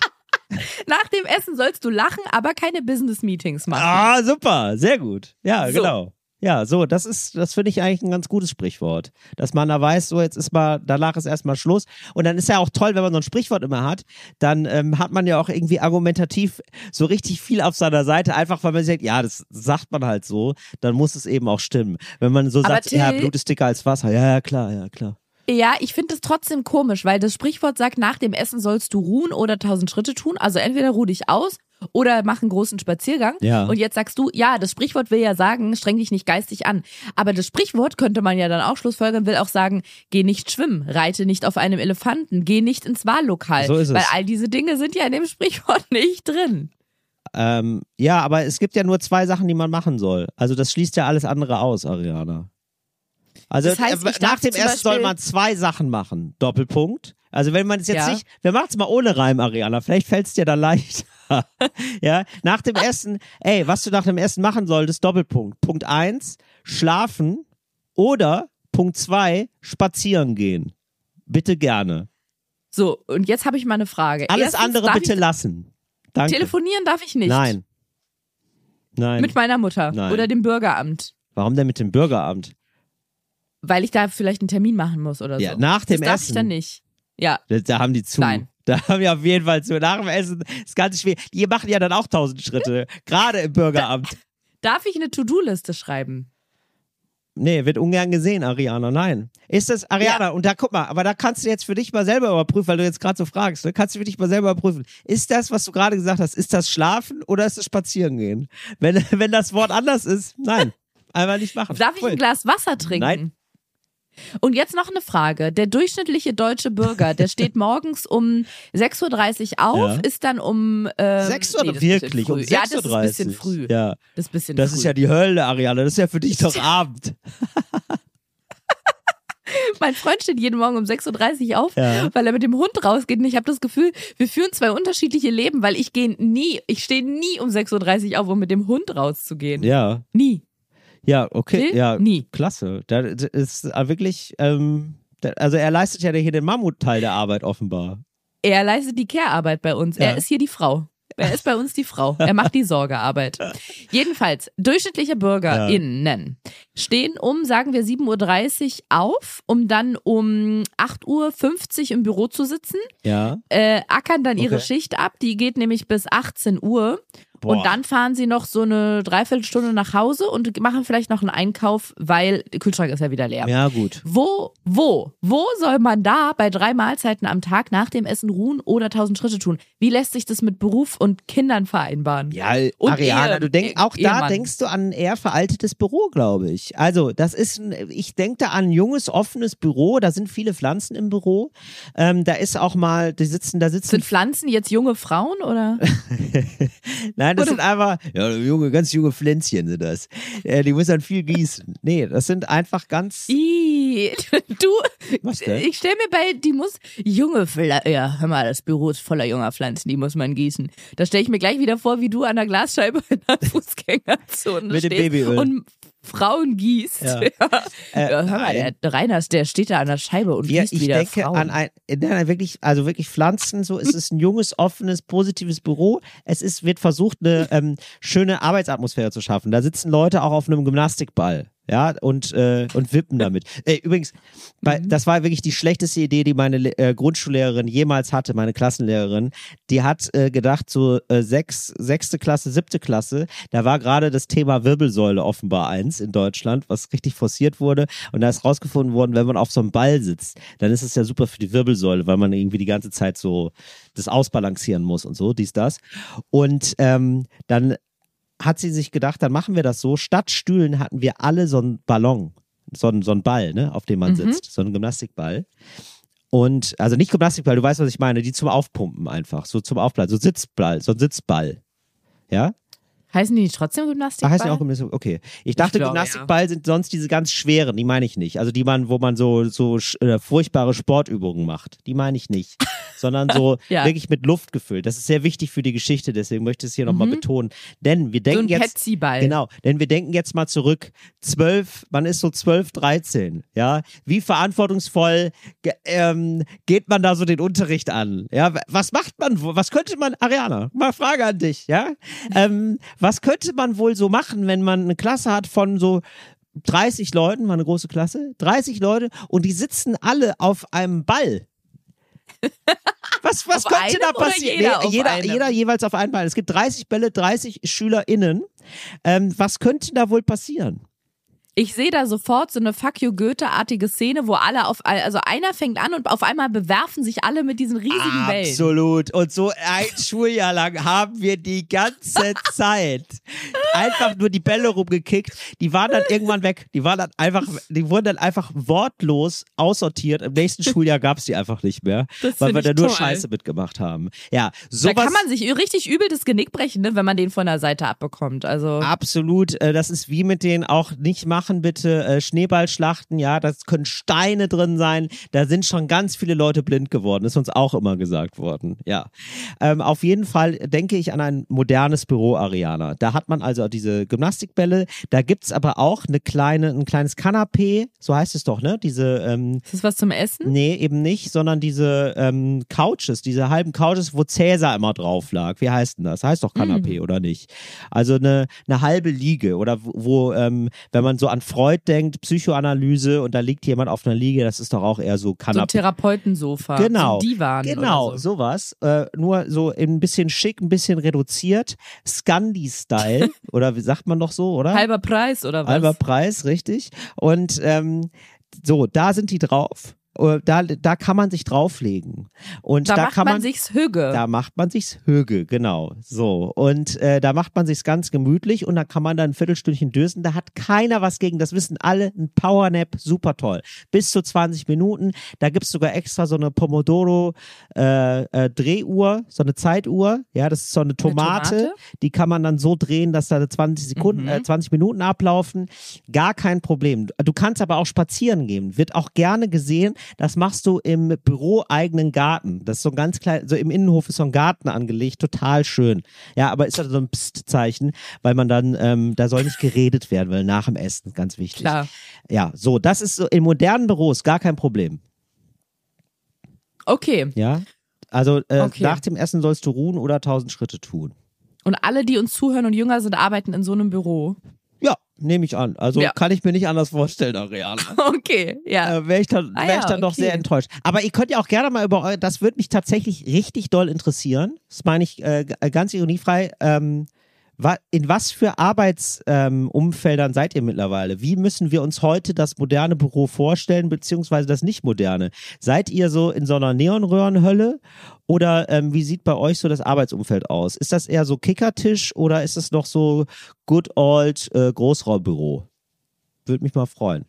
Speaker 2: Nach dem Essen sollst du lachen, aber keine Business-Meetings machen.
Speaker 3: ah, super, sehr gut. Ja,
Speaker 2: So.
Speaker 3: genau. Ja, so, das ist, das finde ich eigentlich ein ganz gutes Sprichwort. Dass man da weiß, so jetzt ist mal, danach ist erstmal Schluss. Und dann ist ja auch toll, wenn man so ein Sprichwort immer hat, dann ähm, hat man ja auch irgendwie argumentativ so richtig viel auf seiner Seite, einfach weil man sagt, ja, das sagt man halt so, dann muss es eben auch stimmen. Wenn man so
Speaker 2: Aber
Speaker 3: sagt, ja, Blut ist dicker als Wasser, ja, ja, klar, ja, klar.
Speaker 2: Ja, ich finde es trotzdem komisch, weil das Sprichwort sagt, nach dem Essen sollst du ruhen oder tausend Schritte tun. Also entweder ruh dich aus oder mach einen großen Spaziergang.
Speaker 3: Ja.
Speaker 2: Und jetzt sagst du, ja, das Sprichwort will ja sagen, streng dich nicht geistig an. Aber das Sprichwort könnte man ja dann auch schlussfolgern, will auch sagen, geh nicht schwimmen, reite nicht auf einem Elefanten, geh nicht ins Wahllokal.
Speaker 3: So ist es.
Speaker 2: Weil all diese Dinge sind ja in dem Sprichwort nicht drin.
Speaker 3: Ähm, ja, aber es gibt ja nur zwei Sachen, die man machen soll. Also das schließt ja alles andere aus, Ariana. Also
Speaker 2: Das heißt,
Speaker 3: äh, nach dem Essen soll man zwei Sachen machen. Doppelpunkt. Also wenn man es jetzt
Speaker 2: Ja.
Speaker 3: nicht, wir machen es mal ohne Reim, Ariana. Vielleicht fällt es dir da leicht. ja, nach dem Essen, ey, was du nach dem Essen machen solltest, Doppelpunkt. Punkt eins, schlafen oder Punkt zwei, spazieren gehen. Bitte gerne.
Speaker 2: So, und jetzt habe ich mal eine Frage.
Speaker 3: Alles
Speaker 2: Erstens,
Speaker 3: andere
Speaker 2: darf
Speaker 3: bitte lassen. Danke.
Speaker 2: Telefonieren darf ich nicht.
Speaker 3: Nein. Nein.
Speaker 2: Mit meiner Mutter
Speaker 3: Nein.
Speaker 2: oder dem Bürgeramt.
Speaker 3: Warum denn mit dem Bürgeramt?
Speaker 2: Weil ich da vielleicht einen Termin machen muss oder
Speaker 3: Ja,
Speaker 2: so.
Speaker 3: nach dem
Speaker 2: das darf
Speaker 3: Essen.
Speaker 2: ich dann nicht. Ja,
Speaker 3: da haben die zu.
Speaker 2: Nein.
Speaker 3: Da haben wir auf jeden Fall zu. Nach dem Essen ist ganz schwer. Die machen ja dann auch tausend Schritte. Gerade im Bürgeramt.
Speaker 2: darf ich eine To-Do-Liste schreiben?
Speaker 3: Nee, wird ungern gesehen, Ariana. Nein. Ist das, Ariana, und da guck mal, aber da kannst du jetzt für dich mal selber überprüfen, weil du jetzt gerade so fragst, ne? kannst du für dich mal selber überprüfen. Ist das, was du gerade gesagt hast, ist das Schlafen oder ist das Spazierengehen? Wenn, wenn das Wort anders ist, nein. Einfach nicht machen.
Speaker 2: Darf ich ein Glas Wasser trinken?
Speaker 3: Nein.
Speaker 2: Und jetzt noch eine Frage. Der durchschnittliche deutsche Bürger, der steht morgens um 6.30 Uhr auf,
Speaker 3: Ja.
Speaker 2: ist dann um ähm,
Speaker 3: Sechs Uhr
Speaker 2: nee,
Speaker 3: wirklich? Um
Speaker 2: früh. Ja, das ist
Speaker 3: 6.30
Speaker 2: ein bisschen früh.
Speaker 3: Ja,
Speaker 2: Das ist ein bisschen
Speaker 3: das
Speaker 2: früh.
Speaker 3: ist ja die Hölle, Ariana. Das ist ja für dich doch Abend.
Speaker 2: mein Freund steht jeden Morgen um 6.30 Uhr auf,
Speaker 3: Ja.
Speaker 2: weil er mit dem Hund rausgeht. Und ich habe das Gefühl, wir führen zwei unterschiedliche Leben, weil ich gehe nie, ich stehe nie um 6.30 Uhr auf, um mit dem Hund rauszugehen.
Speaker 3: Ja,
Speaker 2: Nie.
Speaker 3: Ja, okay.
Speaker 2: Till?
Speaker 3: Ja,
Speaker 2: Nie.
Speaker 3: klasse. Da das ist wirklich, ähm, also er leistet ja hier den Mammutteil der Arbeit offenbar.
Speaker 2: Er leistet die Care-Arbeit bei uns.
Speaker 3: Ja.
Speaker 2: Er ist hier die Frau. Er ist bei uns die Frau. Er macht die Sorgearbeit. Jedenfalls, durchschnittliche BürgerInnen stehen um, sagen wir, 7.30 Uhr auf, um dann um 8.50 Uhr im Büro zu sitzen,
Speaker 3: Ja.
Speaker 2: äh, ackern dann ihre
Speaker 3: Okay.
Speaker 2: Schicht ab. Die geht nämlich bis 18 Uhr.
Speaker 3: Boah.
Speaker 2: Und dann fahren sie noch so eine Dreiviertelstunde nach Hause und machen vielleicht noch einen Einkauf, weil der Kühlschrank ist ja wieder leer.
Speaker 3: Ja, gut.
Speaker 2: Wo, wo, wo soll man da bei drei Mahlzeiten am Tag nach dem Essen ruhen oder tausend Schritte tun? Wie lässt sich das mit Beruf und Kindern vereinbaren?
Speaker 3: Ja,
Speaker 2: Und
Speaker 3: Ariana,
Speaker 2: Ehe-
Speaker 3: du denkst, auch da
Speaker 2: Ehemann.
Speaker 3: denkst du an ein eher veraltetes Büro, glaube ich. Also, das ist, ein, ich denke da an ein junges, offenes Büro. Da sind viele Pflanzen im Büro. Ähm, da ist auch mal, die sitzen, da sitzen
Speaker 2: Sind Pflanzen jetzt junge Frauen oder?
Speaker 3: Nein, das
Speaker 2: Oder-
Speaker 3: sind einfach, ja, junge, ganz junge Pflänzchen sind das. Äh, die muss dann viel gießen. Nee, das sind einfach ganz.
Speaker 2: Ih, du,
Speaker 3: Was denn?
Speaker 2: ich stell mir bei, die muss, junge, Pfla- ja, hör mal, das Büro ist voller junger Pflanzen, die muss man gießen. Da stelle ich mir gleich wieder vor, wie du an der Glasscheibe in der Fußgängerzone
Speaker 3: Mit dem
Speaker 2: stehst
Speaker 3: Babyöl.
Speaker 2: und Frauen gießt.
Speaker 3: Ja.
Speaker 2: Ja.
Speaker 3: Äh,
Speaker 2: ja, hör mal, der, Reiners, der steht da an der Scheibe und
Speaker 3: Wir,
Speaker 2: gießt
Speaker 3: ich
Speaker 2: wieder
Speaker 3: denke
Speaker 2: Frauen.
Speaker 3: an ein, nein, wirklich, also wirklich Pflanzen, so ist es ein junges, offenes, positives Büro. Es ist, wird versucht, eine ähm, schöne Arbeitsatmosphäre zu schaffen. Da sitzen Leute auch auf einem Gymnastikball. Ja, und, äh, und wippen damit. Äh, übrigens, bei, das war wirklich die schlechteste Idee, die meine äh, Grundschullehrerin jemals hatte, meine Klassenlehrerin. Die hat äh, gedacht, so äh, sechs, sechste Klasse, siebte Klasse, da war gerade das Thema Wirbelsäule offenbar eins in Deutschland, was richtig forciert wurde. Und da ist rausgefunden worden, wenn man auf so einem Ball sitzt, dann ist es ja super für die Wirbelsäule, weil man irgendwie die ganze Zeit so das ausbalancieren muss und so, dies, das. Und ähm, dann hat sie sich gedacht, dann machen wir das so. Statt Stühlen hatten wir alle so einen Ballon, so einen, so einen Ball, ne, auf dem man
Speaker 2: Mhm.
Speaker 3: sitzt, so einen Gymnastikball. Und, also nicht Gymnastikball, du weißt, was ich meine, die zum Aufpumpen einfach, so zum Aufball, so Sitzball, so ein Sitzball. Ja?
Speaker 2: Heißen die nicht trotzdem Gymnastikball?
Speaker 3: Ach, heißt ja auch Gymnastik, okay. Ich dachte,
Speaker 2: glaube,
Speaker 3: Gymnastikball sind sonst diese ganz schweren, die meine ich nicht. Also die man, wo man so, so äh, furchtbare Sportübungen macht. Die meine ich nicht. Sondern so
Speaker 2: Ja.
Speaker 3: wirklich mit Luft gefüllt. Das ist sehr wichtig für die Geschichte, deswegen möchte ich es hier nochmal
Speaker 2: Mhm.
Speaker 3: betonen. Denn wir
Speaker 2: so
Speaker 3: denken
Speaker 2: ein
Speaker 3: jetzt.
Speaker 2: Petsy-Ball.
Speaker 3: Genau, denn wir denken jetzt mal zurück. Zwölf, man ist so zwölf, dreizehn, ja. Wie verantwortungsvoll ähm, geht man da so den Unterricht an? Ja, was macht man? Was könnte man, Ariana, mal Frage an dich, ja? ähm, was könnte man wohl so machen, wenn man eine Klasse hat von so 30 Leuten, mal eine große Klasse, 30 Leute und die sitzen alle auf einem Ball? Was, was
Speaker 2: Auf
Speaker 3: könnte
Speaker 2: einem
Speaker 3: da passieren?
Speaker 2: jeder auf
Speaker 3: jeder,
Speaker 2: einem?
Speaker 3: jeder jeweils auf einen Ball. Es gibt 30 Bälle, 30 SchülerInnen. Ähm, was könnte da wohl passieren?
Speaker 2: Ich sehe da sofort so eine Fuck you Goethe-artige Szene, wo alle auf, also einer fängt an und auf einmal bewerfen sich alle mit diesen riesigen Bällen.
Speaker 3: Absolut. Und so ein Schuljahr lang haben wir die ganze Zeit einfach nur die Bälle rumgekickt. Die waren dann irgendwann weg. Die waren dann einfach, die wurden dann einfach wortlos aussortiert. Im nächsten Schuljahr gab es die einfach nicht mehr,
Speaker 2: Das
Speaker 3: weil wir da nur
Speaker 2: toll.
Speaker 3: Scheiße mitgemacht haben. Ja,
Speaker 2: Da
Speaker 3: sowas.
Speaker 2: kann man sich richtig übel das Genick brechen, ne, wenn man den von der Seite abbekommt. Also
Speaker 3: Absolut, äh, das ist wie mit den auch nicht machen machen bitte, äh, Schneeballschlachten, ja, das können Steine drin sein. Da sind schon ganz viele Leute blind geworden, ist uns auch immer gesagt worden, ja. Ähm, auf jeden Fall denke ich an ein modernes Büro, Ariana. Da hat man also diese Gymnastikbälle, da gibt's aber auch eine kleine, ein kleines Kanapee, so heißt es doch, ne? Diese, ähm,
Speaker 2: Ist das was zum Essen?
Speaker 3: Nee, eben nicht, sondern diese ähm, Couches, diese halben Couches, wo Cäsar immer drauf lag. Wie heißt denn das? Heißt doch Kanapé, oder nicht? Also eine, eine halbe Liege oder wo, wo ähm, wenn man so an Freud denkt, Psychoanalyse und da liegt jemand auf einer Liege, das ist doch auch eher so
Speaker 2: So ein
Speaker 3: Kanapé.
Speaker 2: Therapeutensofa.
Speaker 3: Genau.
Speaker 2: So Divan.
Speaker 3: Genau,
Speaker 2: Oder so.
Speaker 3: sowas. Äh, nur so ein bisschen schick, ein bisschen reduziert. Scandi-Style. oder wie sagt man doch so, oder?
Speaker 2: Halber Preis oder was?
Speaker 3: Halber Preis, richtig. Und ähm, so, da sind die drauf. Äh, Da, da kann man sich drauflegen. Und
Speaker 2: da,
Speaker 3: da,
Speaker 2: macht
Speaker 3: kann
Speaker 2: man,
Speaker 3: man,
Speaker 2: sich's Hüge.
Speaker 3: da macht man sich's Höge, genau. So. Und äh, da macht man sich's ganz gemütlich und da kann man dann ein Viertelstündchen dösen. Da hat keiner was gegen, das wissen alle. Ein Powernap, super toll. Bis zu 20 Minuten. Da gibt's sogar extra so eine Pomodoro äh, äh, Drehuhr, so eine Zeituhr. Ja, das ist so eine Tomate.
Speaker 2: Tomate?
Speaker 3: Die kann man dann so drehen, dass da 20 Sekunden,
Speaker 2: Mhm.
Speaker 3: äh, 20 Minuten ablaufen. Gar kein Problem. Du kannst aber auch spazieren gehen. Wird auch gerne gesehen. Das machst du im büroeigenen Garten. Das ist so ein ganz klein, so im Innenhof ist so ein Garten angelegt. Total schön. Ja, aber ist halt so ein Psst-Zeichen, weil man dann, ähm, da soll nicht geredet werden, weil nach dem Essen, ganz wichtig.
Speaker 2: Klar.
Speaker 3: Ja, so, das ist so in modernen Büros gar kein Problem.
Speaker 2: Okay.
Speaker 3: Ja. Also äh,
Speaker 2: Okay.
Speaker 3: nach dem Essen sollst du ruhen oder tausend Schritte tun.
Speaker 2: Und alle, die uns zuhören und jünger sind, arbeiten in so einem Büro.
Speaker 3: Nehme ich an. Also
Speaker 2: Ja.
Speaker 3: kann ich mir nicht anders vorstellen, Ariana.
Speaker 2: Okay, ja.
Speaker 3: äh, wäre ich dann,
Speaker 2: Ah
Speaker 3: wär
Speaker 2: ja,
Speaker 3: ich dann doch
Speaker 2: okay.
Speaker 3: sehr enttäuscht. Aber ihr könnt ja auch gerne mal über das würde mich tatsächlich richtig doll interessieren. Das meine ich äh, äh, ganz ironiefrei. Ähm, in was für Arbeitsumfeldern ähm, seid ihr mittlerweile? Wie müssen wir uns heute das moderne Büro vorstellen, beziehungsweise das nicht moderne? Seid ihr so in so einer Neonröhrenhölle oder ähm, wie sieht bei euch so das Arbeitsumfeld aus? Ist das eher so Kickertisch oder ist es noch so good old äh, Großraumbüro? Würde mich mal freuen.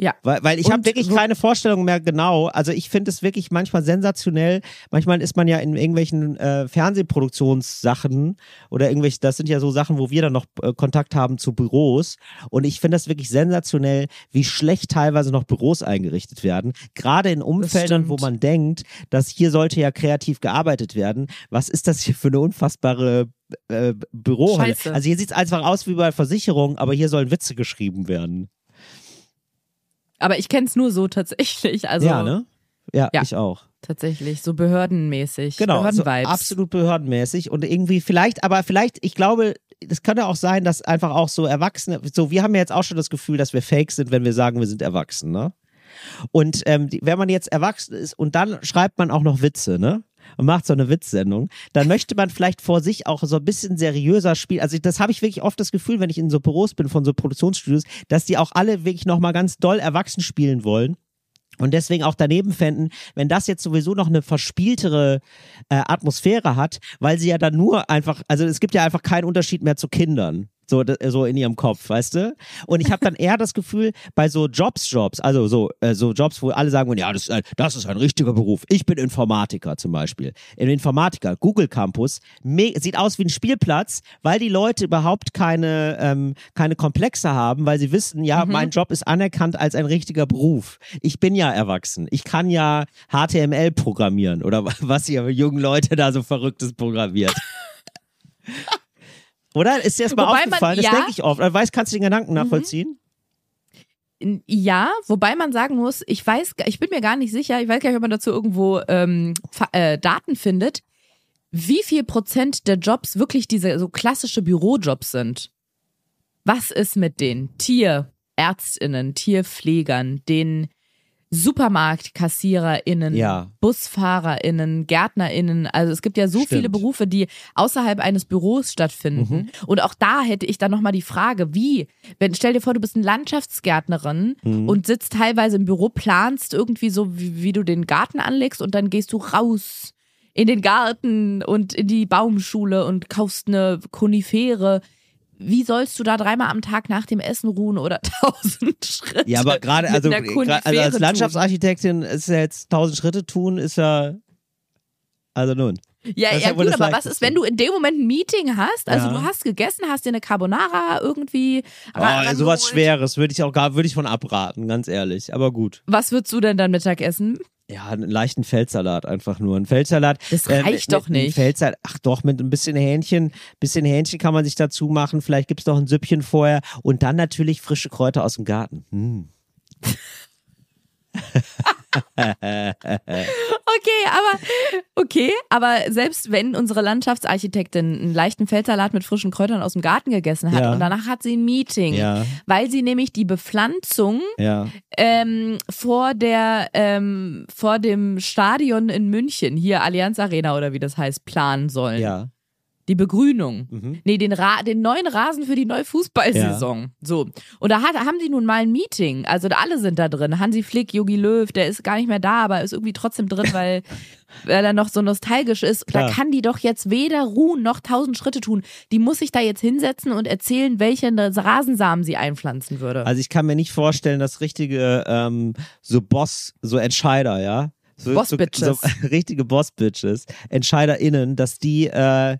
Speaker 2: Ja.
Speaker 3: Weil, weil ich habe wirklich
Speaker 2: so-
Speaker 3: keine Vorstellung mehr genau. Also ich finde es wirklich manchmal sensationell. Manchmal ist man ja in irgendwelchen äh, Fernsehproduktionssachen oder irgendwelche, das sind ja so Sachen, wo wir dann noch äh, Kontakt haben zu Büros. Und ich finde das wirklich sensationell, wie schlecht teilweise noch Büros eingerichtet werden. Gerade in Umfeldern, wo man denkt, dass hier sollte ja kreativ gearbeitet werden. Was ist das hier für eine unfassbare äh, Bürohölle?
Speaker 2: Scheiße.
Speaker 3: Also hier sieht es einfach aus wie bei Versicherungen, aber hier sollen Witze geschrieben werden.
Speaker 2: Aber ich kenn's nur so tatsächlich. Also
Speaker 3: ja, ne? Ja,
Speaker 2: Ja.
Speaker 3: ich auch.
Speaker 2: tatsächlich, so behördenmäßig.
Speaker 3: Genau, so
Speaker 2: Behördenvibes.
Speaker 3: absolut behördenmäßig und irgendwie vielleicht, aber vielleicht, ich glaube, das kann ja auch sein, dass einfach auch so Erwachsene, so wir haben ja jetzt auch schon das Gefühl, dass wir fake sind, wenn wir sagen, wir sind erwachsen, ne? Und ähm, wenn man jetzt erwachsen ist und dann schreibt man auch noch Witze, ne? Und macht so eine Witzsendung, dann möchte man vielleicht vor sich auch so ein bisschen seriöser spielen. Also das habe ich wirklich oft das Gefühl, wenn ich in so Büros bin von so Produktionsstudios, dass die auch alle wirklich nochmal ganz doll erwachsen spielen wollen. Und deswegen auch daneben fänden, wenn das jetzt sowieso noch eine verspieltere äh, Atmosphäre hat, weil sie ja dann nur einfach, also es gibt ja einfach keinen Unterschied mehr zu Kindern. So, so in ihrem Kopf, weißt du? Und ich habe dann eher das Gefühl, bei so Jobs, Jobs, also so, äh, so Jobs, wo alle sagen, ja, das ist, ein, das ist ein richtiger Beruf. Ich bin Informatiker zum Beispiel. Im Informatiker, Google Campus, sieht aus wie ein Spielplatz, weil die Leute überhaupt keine, ähm, keine Komplexe haben, weil sie wissen, ja, mein Job ist anerkannt als ein richtiger Beruf. Ich bin ja erwachsen. Ich kann ja HTML programmieren oder was ihr jungen Leute da so Verrücktes programmiert. Oder? Ist dir das mal
Speaker 2: Wobei man-
Speaker 3: aufgefallen? das
Speaker 2: ja. Mhm.
Speaker 3: denke ich oft. Weißt, kannst du den Gedanken nachvollziehen?
Speaker 2: Ja, wobei man sagen muss, ich weiß, ich bin mir gar nicht sicher, ich weiß gar nicht, ob man dazu irgendwo ähm, äh, Daten findet, wie viel Prozent der Jobs wirklich diese so klassische Bürojobs sind. Was ist mit den Tierärztinnen, Tierpflegern, den Supermarktkassiererinnen,
Speaker 3: Ja.
Speaker 2: Busfahrerinnen, Gärtnerinnen. Also es gibt ja so
Speaker 3: Stimmt. Mhm.
Speaker 2: viele Berufe, die außerhalb eines Büros stattfinden. Und auch da hätte ich dann nochmal die Frage, wie, wenn, stell dir vor, du bist eine Landschaftsgärtnerin
Speaker 3: Mhm.
Speaker 2: und sitzt teilweise im Büro, planst irgendwie so, wie, wie du den Garten anlegst und dann gehst du raus in den Garten und in die Baumschule und kaufst eine Konifere. Wie sollst du da dreimal am Tag nach dem Essen ruhen oder tausend Schritte?
Speaker 3: Ja, aber gerade, also, also als? Landschaftsarchitektin ist ja jetzt tausend Schritte tun, ist ja, also nun.
Speaker 2: Ja, ja
Speaker 3: ja
Speaker 2: gut, aber was ist, wenn du in dem Moment ein Meeting hast? Also
Speaker 3: Ja.
Speaker 2: du hast gegessen, hast dir eine Carbonara irgendwie
Speaker 3: Oh, sowas. Schweres würde ich auch gar, würde ich von abraten, ganz ehrlich. Aber gut.
Speaker 2: Was würdest du denn dann Mittag essen?
Speaker 3: Ja, einen leichten Feldsalat einfach nur. Ein Feldsalat.
Speaker 2: Das
Speaker 3: äh,
Speaker 2: reicht
Speaker 3: mit,
Speaker 2: doch nicht.
Speaker 3: Feldsalat, ach doch, mit ein bisschen Hähnchen. bisschen Hähnchen kann man sich dazu machen. Vielleicht gibt's noch ein Süppchen vorher. Und dann natürlich frische Kräuter aus dem Garten. Hm.
Speaker 2: Okay, aber okay, aber selbst wenn unsere Landschaftsarchitektin einen leichten Feldsalat mit frischen Kräutern aus dem Garten gegessen hat
Speaker 3: Ja.
Speaker 2: und danach hat sie ein Meeting,
Speaker 3: Ja,
Speaker 2: weil sie nämlich die Bepflanzung
Speaker 3: ja.
Speaker 2: ähm, vor der ähm, vor dem Stadion in München, hier Allianz Arena oder wie das heißt, planen sollen.
Speaker 3: Ja.
Speaker 2: Die Begrünung.
Speaker 3: Mhm.
Speaker 2: Nee, den, Ra den neuen Rasen für die neue Fußballsaison. So. Und da hat, haben die nun mal ein Meeting. Also da alle sind da drin. Hansi Flick, Jogi Löw, der ist gar nicht mehr da, aber ist irgendwie trotzdem drin, weil, weil er noch so nostalgisch ist. Da
Speaker 3: Klar.
Speaker 2: kann die doch jetzt weder ruhen noch tausend Schritte tun. Die muss sich da jetzt hinsetzen und erzählen, welche Rasensamen sie einpflanzen würde.
Speaker 3: Also ich kann mir nicht vorstellen, dass richtige ähm, so Boss, so Entscheider, ja. So,
Speaker 2: Boss-Bitches.
Speaker 3: So, so, richtige Boss-Bitches, EntscheiderInnen, dass die, äh,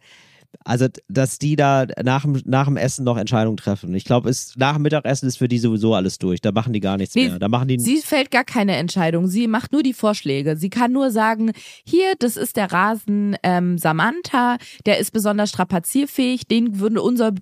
Speaker 3: also dass die da nach dem, nach dem Essen noch Entscheidungen treffen. Ich glaube, ist nach dem Mittagessen ist für die sowieso alles durch. Da machen die gar nichts
Speaker 2: Nee,
Speaker 3: mehr. Da machen die
Speaker 2: Sie fällt gar keine Entscheidung. Sie macht nur die Vorschläge. Sie kann nur sagen, hier, das ist der Rasen ähm, Samantha, der ist besonders strapazierfähig. Den würde unser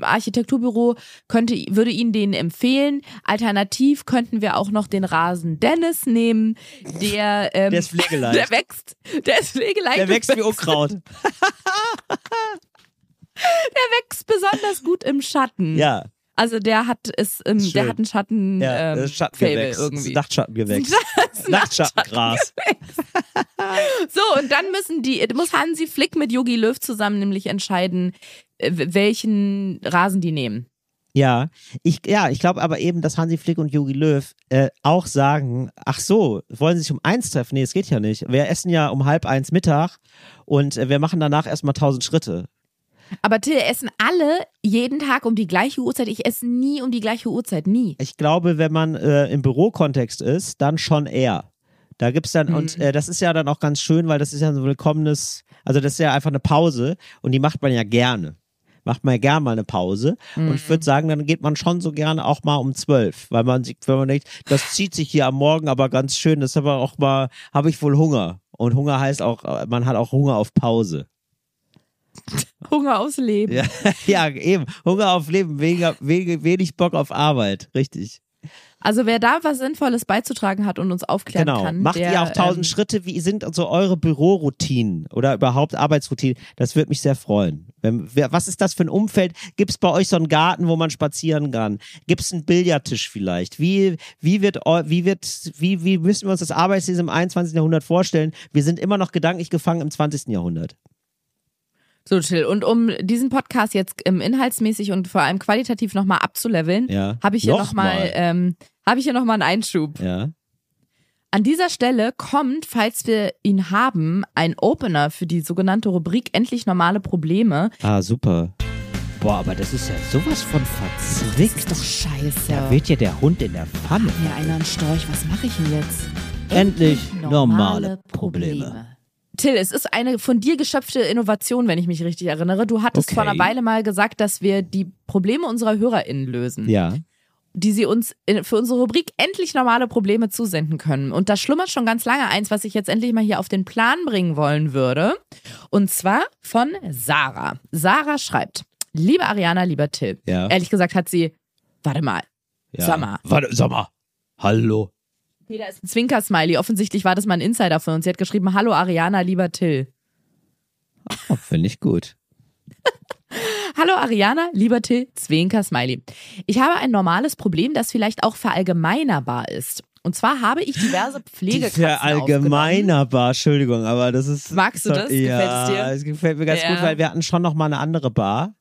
Speaker 2: Architekturbüro könnte würde Ihnen den empfehlen. Alternativ könnten wir auch noch den Rasen Dennis nehmen, der ähm,
Speaker 3: Der ist pflegeleicht.
Speaker 2: Der wächst, der ist pflegeleicht.
Speaker 3: der wächst wie Unkraut.
Speaker 2: der wächst besonders gut im Schatten.
Speaker 3: ja,
Speaker 2: Also der hat es,
Speaker 3: Ist
Speaker 2: der hat einen Schatten,
Speaker 3: ja,
Speaker 2: ähm, Fable
Speaker 3: Schattengewächs.
Speaker 2: Irgendwie.
Speaker 3: Nachtschattengewächs. Nachtschattengras.
Speaker 2: So, und dann müssen die, muss Hansi Flick mit Yogi Löw zusammen nämlich entscheiden, äh, welchen Rasen die nehmen.
Speaker 3: Ja, ich, ja, ich glaube aber eben, dass Hansi Flick und Jogi Löw äh, auch sagen, ach so, wollen sie sich um eins treffen? Nee, es geht ja nicht. Wir essen ja um halb eins Mittag und äh, wir machen danach erstmal tausend Schritte.
Speaker 2: Aber Till, essen alle jeden Tag um die gleiche Uhrzeit? Ich esse nie um die gleiche Uhrzeit, nie.
Speaker 3: Ich glaube, wenn man äh, im Bürokontext ist, dann schon eher. Da gibt's dann, und äh, das ist ja dann auch ganz schön, weil das ist ja so ein willkommenes, also das ist ja einfach eine Pause und die macht man ja gerne. Macht man ja gerne mal eine Pause. Und ich würde sagen, dann geht man schon so gerne auch mal um zwölf, weil man sich, wenn man denkt, das zieht sich hier am Morgen aber ganz schön, das ist aber auch mal, habe ich wohl Hunger. Und Hunger heißt auch, man hat auch Hunger auf Pause.
Speaker 2: Hunger aufs Leben.
Speaker 3: Ja, ja eben. Hunger auf Leben, weniger, wenig, wenig Bock auf Arbeit. Richtig.
Speaker 2: Also wer da was Sinnvolles beizutragen hat und uns aufklären
Speaker 3: Genau.
Speaker 2: kann,
Speaker 3: Macht
Speaker 2: der,
Speaker 3: ihr auch tausend
Speaker 2: ähm,
Speaker 3: Schritte? Wie sind so eure Büroroutinen oder überhaupt Arbeitsroutinen? Das würde mich sehr freuen. Wenn, wer, was ist das für ein Umfeld? Gibt es bei euch so einen Garten, wo man spazieren kann? Gibt es einen Billardtisch vielleicht? Wie, wie wird, wie wird, wie, wie müssen wir uns das Arbeitsleben im 21. Jahrhundert vorstellen? Wir sind immer noch gedanklich gefangen im 20. Jahrhundert.
Speaker 2: So, Till. Und um diesen Podcast jetzt ähm, inhaltsmäßig und vor allem qualitativ nochmal abzuleveln,
Speaker 3: Ja.
Speaker 2: habe ich hier
Speaker 3: Nochmal.
Speaker 2: ähm, habe ich hier nochmal einen Einschub.
Speaker 3: Ja.
Speaker 2: An dieser Stelle kommt, falls wir ihn haben, ein Opener für die sogenannte Rubrik Endlich normale Probleme.
Speaker 3: Ah, super. Boah, aber das ist ja sowas von verzwickt.
Speaker 2: scheiße.
Speaker 3: Da weht ja der Hund in der Pfanne.
Speaker 2: Mir einer einen Storch, was mache ich denn jetzt?
Speaker 3: Endlich normale Probleme.
Speaker 2: Till, es ist eine von dir geschöpfte Innovation, wenn ich mich richtig erinnere. Du hattest
Speaker 3: Okay.
Speaker 2: vor einer Weile mal gesagt, dass wir die Probleme unserer HörerInnen lösen,
Speaker 3: Ja.
Speaker 2: die sie uns in, für unsere Rubrik endlich normale Probleme zusenden können. Und da schlummert schon ganz lange eins, was ich jetzt endlich mal hier auf den Plan bringen wollen würde. Und zwar von Sarah. Sarah schreibt, liebe Ariana, lieber Till.
Speaker 3: Ja.
Speaker 2: Ehrlich gesagt hat sie, warte mal,
Speaker 3: ja.
Speaker 2: Mal.
Speaker 3: Warte, mal. Hallo.
Speaker 2: Okay, da ist ein Zwinker-Smiley. Offensichtlich war das mal ein Insider von uns. Sie hat geschrieben, hallo Ariana, lieber Till.
Speaker 3: Oh, Finde ich gut.
Speaker 2: Hallo Ariana, lieber Till, Zwinker-Smiley. Ich habe ein normales Problem, das vielleicht auch verallgemeinerbar ist. Und zwar habe ich diverse Pflegekatzen
Speaker 3: Für allgemeinerbar, Entschuldigung, aber das ist.
Speaker 2: Magst du das?
Speaker 3: Ja,
Speaker 2: Gefällt es dir?
Speaker 3: es gefällt mir ganz
Speaker 2: Ja.
Speaker 3: gut, weil wir hatten schon noch mal eine andere Bar.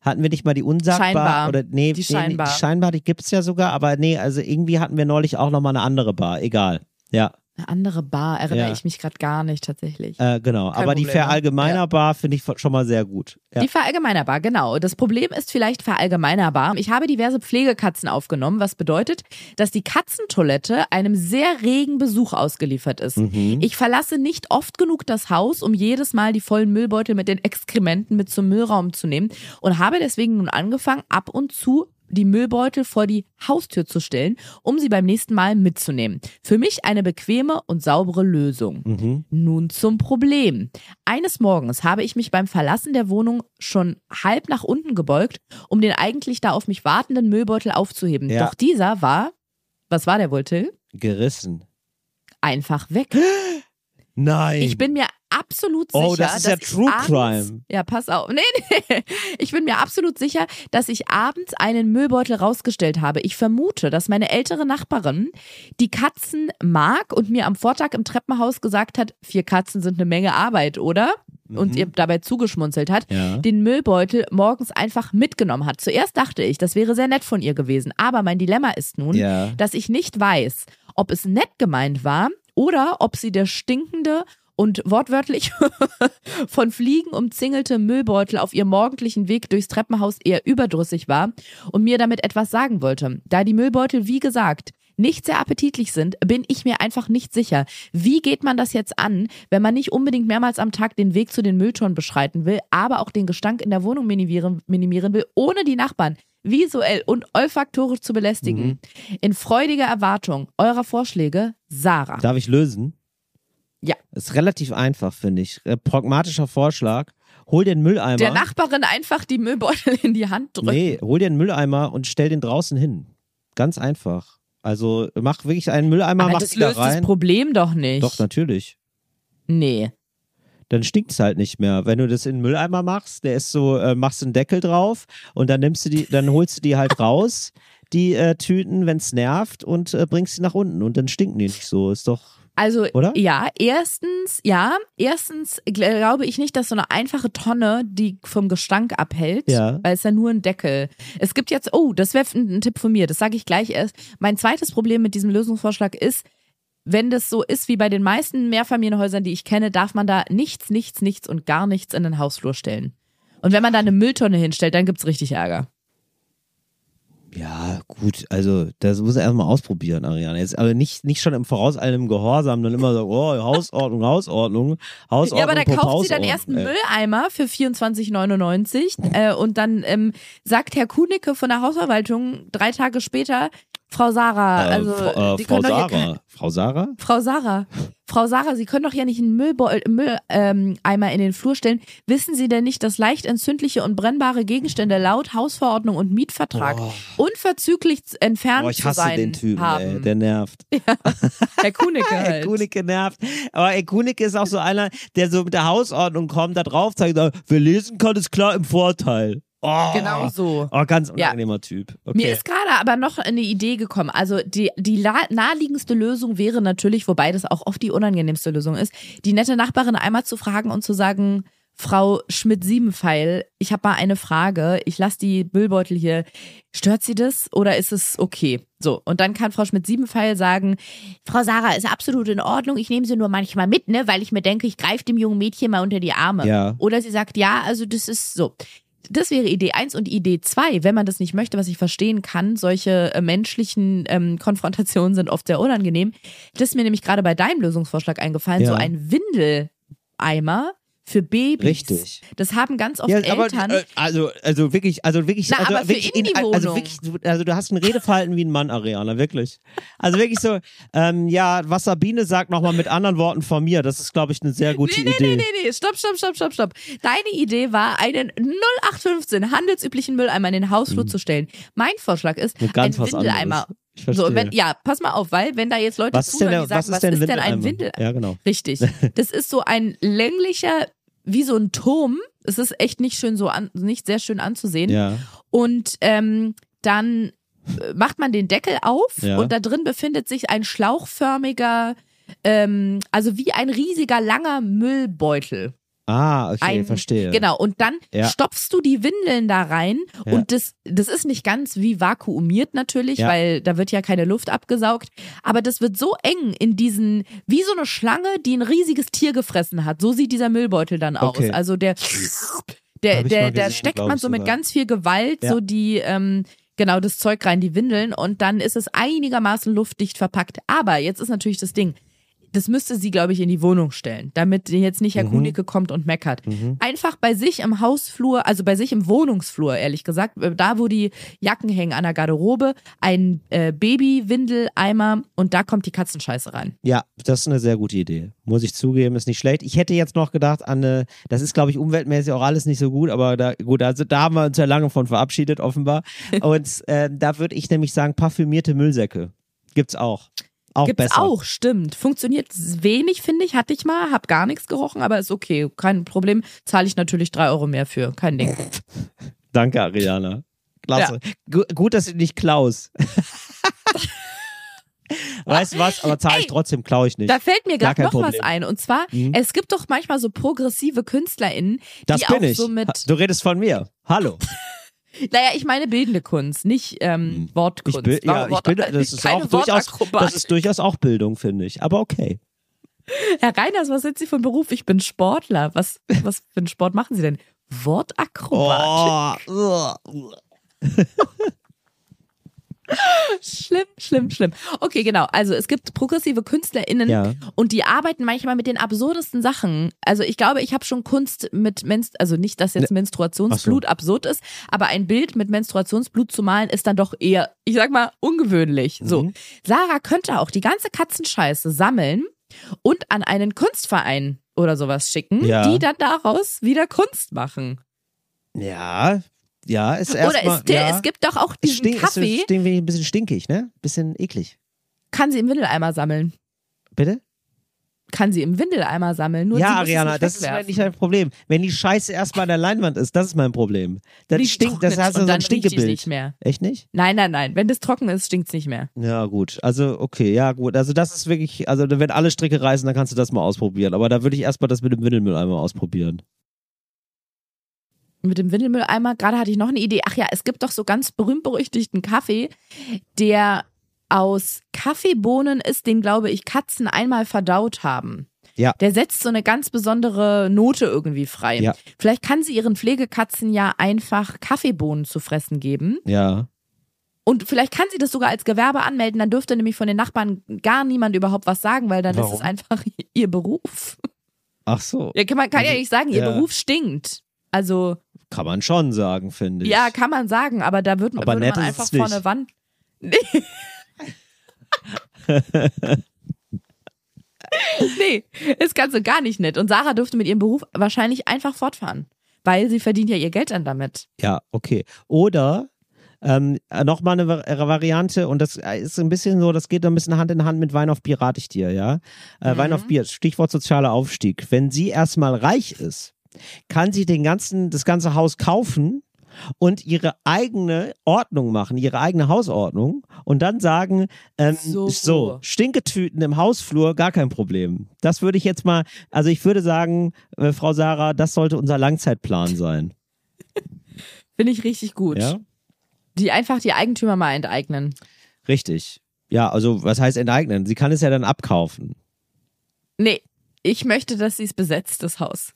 Speaker 3: Hatten wir nicht mal die Unsagbar?
Speaker 2: Scheinbar.
Speaker 3: Oder, nee,
Speaker 2: Die
Speaker 3: nee,
Speaker 2: Scheinbar.
Speaker 3: Nee, die Scheinbar, die gibt's ja sogar, aber nee, also irgendwie hatten wir neulich auch noch mal eine andere Bar. Egal. Ja.
Speaker 2: Eine andere Bar erinnere
Speaker 3: Ja.
Speaker 2: ich mich gerade gar nicht tatsächlich.
Speaker 3: Äh, genau,
Speaker 2: Kein
Speaker 3: aber die
Speaker 2: Problem, ne?
Speaker 3: Verallgemeinerbar finde ich schon mal sehr gut. Ja.
Speaker 2: Die Verallgemeinerbar, genau. Das Problem ist vielleicht verallgemeinerbar. Ich habe diverse Pflegekatzen aufgenommen, was bedeutet, dass die Katzentoilette einem sehr regen Besuch ausgeliefert ist.
Speaker 3: Mhm.
Speaker 2: Ich verlasse nicht oft genug das Haus, um jedes Mal die vollen Müllbeutel mit den Exkrementen mit zum Müllraum zu nehmen und habe deswegen nun angefangen, ab und zu die Müllbeutel vor die Haustür zu stellen, um sie beim nächsten Mal mitzunehmen. Für mich eine bequeme und saubere Lösung.
Speaker 3: Mhm.
Speaker 2: Nun zum Problem. Eines Morgens habe ich mich beim Verlassen der Wohnung schon halb nach unten gebeugt, um den eigentlich da auf mich wartenden Müllbeutel aufzuheben.
Speaker 3: Ja.
Speaker 2: Doch dieser war, was war der wohl, Till?
Speaker 3: Gerissen.
Speaker 2: Einfach weg.
Speaker 3: Nein.
Speaker 2: Ich bin mir absolut sicher,
Speaker 3: Oh, das ist ja True
Speaker 2: abends,
Speaker 3: Crime.
Speaker 2: Ja, pass auf. Nee, nee. Ich bin mir absolut sicher, dass ich abends einen Müllbeutel rausgestellt habe. Ich vermute, dass meine ältere Nachbarin die Katzen mag und mir am Vortag im Treppenhaus gesagt hat, vier Katzen sind eine Menge Arbeit, oder? Und ihr dabei zugeschmunzelt hat,
Speaker 3: Mhm. Ja.
Speaker 2: den Müllbeutel morgens einfach mitgenommen hat. Zuerst dachte ich, das wäre sehr nett von ihr gewesen. Aber mein Dilemma ist nun,
Speaker 3: Ja.
Speaker 2: dass ich nicht weiß, ob es nett gemeint war oder ob sie der stinkende und wortwörtlich von Fliegen umzingelte Müllbeutel auf ihrem morgendlichen Weg durchs Treppenhaus eher überdrüssig war und mir damit etwas sagen wollte. Da die Müllbeutel, wie gesagt, nicht sehr appetitlich sind, bin ich mir einfach nicht sicher. Wie geht man das jetzt an, wenn man nicht unbedingt mehrmals am Tag den Weg zu den Mülltonnen beschreiten will, aber auch den Gestank in der Wohnung minimieren, minimieren will, ohne die Nachbarn visuell und olfaktorisch zu belästigen? In freudiger Erwartung eurer Vorschläge, Sarah.
Speaker 3: Darf ich lösen?
Speaker 2: Ja.
Speaker 3: Ist relativ einfach, finde ich. Äh, pragmatischer Vorschlag. Hol einen Mülleimer.
Speaker 2: Der Nachbarin einfach die Müllbeutel in die Hand drücken.
Speaker 3: Nee, hol dir einen Mülleimer und stell den draußen hin. Ganz einfach. Also mach wirklich einen Mülleimer,
Speaker 2: Aber
Speaker 3: mach
Speaker 2: das
Speaker 3: da
Speaker 2: löst das
Speaker 3: rein.
Speaker 2: Problem doch nicht.
Speaker 3: Doch, natürlich.
Speaker 2: Nee.
Speaker 3: Dann stinkt's halt nicht mehr. Wenn du das in den Mülleimer machst, der ist so, äh, machst einen Deckel drauf und dann nimmst du die, dann holst du die halt raus, die äh, Tüten, wenn's nervt und äh, bringst sie nach unten und dann stinken die nicht so. Ist doch.
Speaker 2: Also,
Speaker 3: Oder?
Speaker 2: ja, erstens, ja, erstens gl- glaube ich nicht, dass so eine einfache Tonne die vom Gestank abhält,
Speaker 3: Ja.
Speaker 2: weil es ja nur ein Deckel. Es gibt jetzt, oh, das wäre ein, ein Tipp von mir, das sage ich gleich erst. Mein zweites Problem mit diesem Lösungsvorschlag ist, wenn das so ist wie bei den meisten Mehrfamilienhäusern, die ich kenne, darf man da nichts, nichts, nichts und gar nichts in den Hausflur stellen. Und wenn man da eine Mülltonne hinstellt, dann gibt's richtig Ärger.
Speaker 3: Ja, gut, also das muss er erstmal ausprobieren, Ariane. Jetzt aber nicht, nicht schon im vorauseilendem Gehorsam, dann immer so, oh, Hausordnung, Hausordnung, Hausordnung.
Speaker 2: Ja, aber da kauft sie dann
Speaker 3: Hausordnung,
Speaker 2: erst einen
Speaker 3: ey.
Speaker 2: Mülleimer für 24,99 äh, und dann ähm, sagt Herr Kunicke von der Hausverwaltung drei Tage später, Frau Sarah,
Speaker 3: Äh,
Speaker 2: also
Speaker 3: Frau, äh, Frau
Speaker 2: doch hier
Speaker 3: Sarah. Frau Sarah?
Speaker 2: Frau Sarah, Frau Sarah, Sie können doch ja nicht einen Müllbeutel, Mülleimer ähm, in den Flur stellen. Wissen Sie denn nicht, dass leicht entzündliche und brennbare Gegenstände laut Hausverordnung und Mietvertrag unverzüglich z- entfernt
Speaker 3: Oh, ich
Speaker 2: zu
Speaker 3: hasse
Speaker 2: sein
Speaker 3: den Typen,
Speaker 2: haben?
Speaker 3: ey, der nervt.
Speaker 2: Herr Kunicke
Speaker 3: Herr
Speaker 2: halt.
Speaker 3: Kunicke nervt. Aber Herr Kunicke ist auch so einer, der so mit der Hausordnung kommt, da drauf zeigt, wer lesen kann, ist klar im Vorteil. Oh,
Speaker 2: Genau so.
Speaker 3: Oh, ganz
Speaker 2: Ja.
Speaker 3: unangenehmer Typ. Okay.
Speaker 2: Mir ist gerade aber noch eine Idee gekommen. Also die, die naheliegendste Lösung wäre natürlich, wobei das auch oft die unangenehmste Lösung ist, die nette Nachbarin einmal zu fragen und zu sagen, Frau Schmidt-Siebenpfeil, ich habe mal eine Frage. Ich lasse die Müllbeutel hier. Stört Sie das oder ist es okay? So, und dann kann Frau Schmidt-Siebenpfeil sagen, Frau Sarah ist absolut in Ordnung. Ich nehme sie nur manchmal mit, ne, weil ich mir denke, ich greife dem jungen Mädchen mal unter die Arme.
Speaker 3: Ja.
Speaker 2: Oder sie sagt, ja, also das ist so. Das wäre Idee eins und Idee zwei, wenn man das nicht möchte, was ich verstehen kann, solche äh, menschlichen ähm, Konfrontationen sind oft sehr unangenehm. Das ist mir nämlich gerade bei deinem Lösungsvorschlag eingefallen,
Speaker 3: Ja.
Speaker 2: so ein Windeleimer für Babys.
Speaker 3: Richtig.
Speaker 2: Das haben ganz oft
Speaker 3: Ja,
Speaker 2: Eltern.
Speaker 3: äh, also also wirklich also wirklich
Speaker 2: Na,
Speaker 3: also
Speaker 2: aber für
Speaker 3: wirklich
Speaker 2: in die
Speaker 3: also wirklich also du hast ein Redeverhalten wie ein Mann Ariana wirklich also wirklich so ähm, ja was Sabine sagt nochmal mit anderen Worten von mir das ist glaube ich eine sehr gute
Speaker 2: Nee, nee,
Speaker 3: Idee
Speaker 2: nee, nee, nee, stopp, stopp, stopp, stopp, stopp. Deine Idee war, einen 0815 handelsüblichen Mülleimer in den Hausflur zu stellen. Mein Vorschlag ist,
Speaker 3: Mhm.
Speaker 2: ein Windeleimer.
Speaker 3: anderes. Ich verstehe.
Speaker 2: So, wenn, ja, pass mal auf, weil wenn da jetzt Leute
Speaker 3: was
Speaker 2: zuhören,
Speaker 3: der,
Speaker 2: die sagen,
Speaker 3: was ist denn,
Speaker 2: denn ein? Windel?
Speaker 3: ja genau
Speaker 2: Richtig. Das ist so ein länglicher, wie so ein Turm. Es ist echt nicht schön so an, nicht sehr schön anzusehen.
Speaker 3: ja
Speaker 2: Und ähm, dann äh, macht man den Deckel auf
Speaker 3: Ja.
Speaker 2: und da drin befindet sich ein schlauchförmiger, ähm, also wie ein riesiger langer Müllbeutel.
Speaker 3: Ah, okay,
Speaker 2: ein,
Speaker 3: verstehe.
Speaker 2: Genau, und dann
Speaker 3: Ja.
Speaker 2: stopfst du die Windeln da rein
Speaker 3: Ja.
Speaker 2: und das, das ist nicht ganz wie vakuumiert natürlich,
Speaker 3: Ja.
Speaker 2: weil da wird ja keine Luft abgesaugt, aber das wird so eng in diesen, wie so eine Schlange, die ein riesiges Tier gefressen hat. So sieht dieser Müllbeutel dann aus.
Speaker 3: Okay.
Speaker 2: Also der, der, der,
Speaker 3: gesehen,
Speaker 2: steckt man so mit ganz viel Gewalt, so die, ähm, genau, das Zeug rein, die Windeln und dann ist es einigermaßen luftdicht verpackt. Aber jetzt ist natürlich das Ding, das müsste sie, glaube ich, in die Wohnung stellen, damit jetzt nicht Herr
Speaker 3: Mhm.
Speaker 2: Kunicke kommt und meckert. Einfach bei sich im Hausflur, also bei sich im Wohnungsflur, ehrlich gesagt, äh, da wo die Jacken hängen an der Garderobe, ein äh, Baby-Windeleimer und da kommt die Katzenscheiße rein.
Speaker 3: Ja, das ist eine sehr gute Idee. Muss ich zugeben, ist nicht schlecht. Ich hätte jetzt noch gedacht an eine, das ist glaube ich umweltmäßig auch alles nicht so gut, aber da, gut, also da haben wir uns ja lange von verabschiedet, offenbar. Und äh, da würde ich nämlich sagen, parfümierte Müllsäcke. Gibt's auch. Auch
Speaker 2: Gibt's
Speaker 3: besser.
Speaker 2: auch, stimmt. Funktioniert wenig, finde ich. Hatte ich mal, hab gar nichts gerochen, aber ist okay. Kein Problem. Zahle ich natürlich drei Euro mehr für. Kein Ding.
Speaker 3: Danke, Ariana. Klasse. Gu- Gut, dass du nicht klaus. weißt du was? Aber zahle ich
Speaker 2: Ey,
Speaker 3: trotzdem, klaue ich nicht.
Speaker 2: Da fällt mir gerade noch was
Speaker 3: Problem.
Speaker 2: ein. Und zwar,
Speaker 3: Mhm.
Speaker 2: es gibt doch manchmal so progressive KünstlerInnen,
Speaker 3: das
Speaker 2: die
Speaker 3: bin
Speaker 2: auch
Speaker 3: ich.
Speaker 2: so mit.
Speaker 3: Du redest von mir. Hallo.
Speaker 2: Naja, ich meine bildende Kunst, nicht ähm, Wortkunst.
Speaker 3: Ich bin, ja, ich
Speaker 2: Wort-
Speaker 3: bin, das ist auch durchaus, das ist durchaus auch Bildung, finde ich. Aber okay.
Speaker 2: Herr Reiners, was sind Sie für ein Beruf? Ich bin Sportler. Was, was für einen Sport machen Sie denn? Wortakrobat.
Speaker 3: Oh,
Speaker 2: Schlimm, schlimm, schlimm. Okay, genau. Also es gibt progressive KünstlerInnen
Speaker 3: Ja.
Speaker 2: und die arbeiten manchmal mit den absurdesten Sachen. Also ich glaube, ich habe schon Kunst mit Menst also nicht, dass jetzt Menstruationsblut absurd ist, aber ein Bild mit Menstruationsblut zu malen ist dann doch eher, ich sag mal, ungewöhnlich. So.
Speaker 3: Mhm.
Speaker 2: Sarah könnte auch die ganze Katzenscheiße sammeln und an einen Kunstverein oder sowas schicken,
Speaker 3: Ja.
Speaker 2: die dann daraus wieder Kunst machen.
Speaker 3: Ja, ja, ist
Speaker 2: Oder
Speaker 3: erstmal.
Speaker 2: es,
Speaker 3: ja.
Speaker 2: es gibt doch auch
Speaker 3: Es
Speaker 2: diesen
Speaker 3: stink- es
Speaker 2: Kaffee,
Speaker 3: ist irgendwie ein bisschen stinkig, ne? Bisschen eklig.
Speaker 2: kann sie im Windeleimer sammeln.
Speaker 3: Bitte?
Speaker 2: Kann sie im Windeleimer sammeln. Nur
Speaker 3: ja, Ariana,
Speaker 2: es
Speaker 3: das ist halt nicht dein Problem. Wenn die Scheiße erstmal an der Leinwand ist, das ist mein Problem. Das
Speaker 2: Riecht
Speaker 3: stinkt, das hast du so ein
Speaker 2: dann
Speaker 3: Stinkebild.
Speaker 2: nicht mehr.
Speaker 3: Echt nicht?
Speaker 2: Nein, nein, nein. Wenn das trocken ist, stinkt's nicht mehr.
Speaker 3: Ja, gut. Also, okay, ja, gut. Also, das ist wirklich, also, wenn alle Stricke reißen, dann kannst du das mal ausprobieren. Aber da würde ich erstmal das mit dem Windelmülleimer ausprobieren.
Speaker 2: Mit dem Windelmülleimer, gerade hatte ich noch eine Idee. Ach ja, es gibt doch so ganz berühmt-berüchtigten Kaffee, der aus Kaffeebohnen ist, den, glaube ich, Katzen einmal verdaut haben.
Speaker 3: Ja.
Speaker 2: Der setzt so eine ganz besondere Note irgendwie frei.
Speaker 3: Ja.
Speaker 2: Vielleicht kann sie ihren Pflegekatzen ja einfach Kaffeebohnen zu fressen geben.
Speaker 3: Ja.
Speaker 2: Und vielleicht kann sie das sogar als Gewerbe anmelden, dann dürfte nämlich von den Nachbarn gar niemand überhaupt was sagen, weil dann
Speaker 3: Warum?
Speaker 2: ist es einfach ihr Beruf.
Speaker 3: Ach so.
Speaker 2: Ja, kann man kann ja
Speaker 3: Also,
Speaker 2: nicht sagen, ihr
Speaker 3: ja.
Speaker 2: Beruf stinkt. Also,
Speaker 3: Kann man schon sagen, finde ich.
Speaker 2: ja, kann man sagen, aber da wird,
Speaker 3: Aber
Speaker 2: würde man einfach
Speaker 3: es nicht.
Speaker 2: vor eine Wand. nee, ist ganz und gar nicht nett. Und Sarah dürfte mit ihrem Beruf wahrscheinlich einfach fortfahren, weil sie verdient ja ihr Geld dann damit.
Speaker 3: Ja, okay. Oder ähm, nochmal eine äh, Variante, und das ist ein bisschen so, das geht ein bisschen Hand in Hand mit Wein auf Bier, rate ich dir, ja. Äh, Wein auf Bier, Stichwort sozialer Aufstieg. Wenn sie erstmal reich ist, kann sie den ganzen, das ganze Haus kaufen und ihre eigene Ordnung machen, ihre eigene Hausordnung und dann sagen, ähm,
Speaker 2: So.
Speaker 3: so. Stinketüten im Hausflur, gar kein Problem. Das würde ich jetzt mal, also ich würde sagen, äh, Frau Sarah, das sollte unser Langzeitplan sein.
Speaker 2: Finde ich richtig gut.
Speaker 3: Ja?
Speaker 2: Die einfach die Eigentümer mal enteignen.
Speaker 3: Richtig. Ja, also was heißt enteignen? Sie kann es ja dann abkaufen.
Speaker 2: Nee, ich möchte, dass sie es besetzt, das Haus.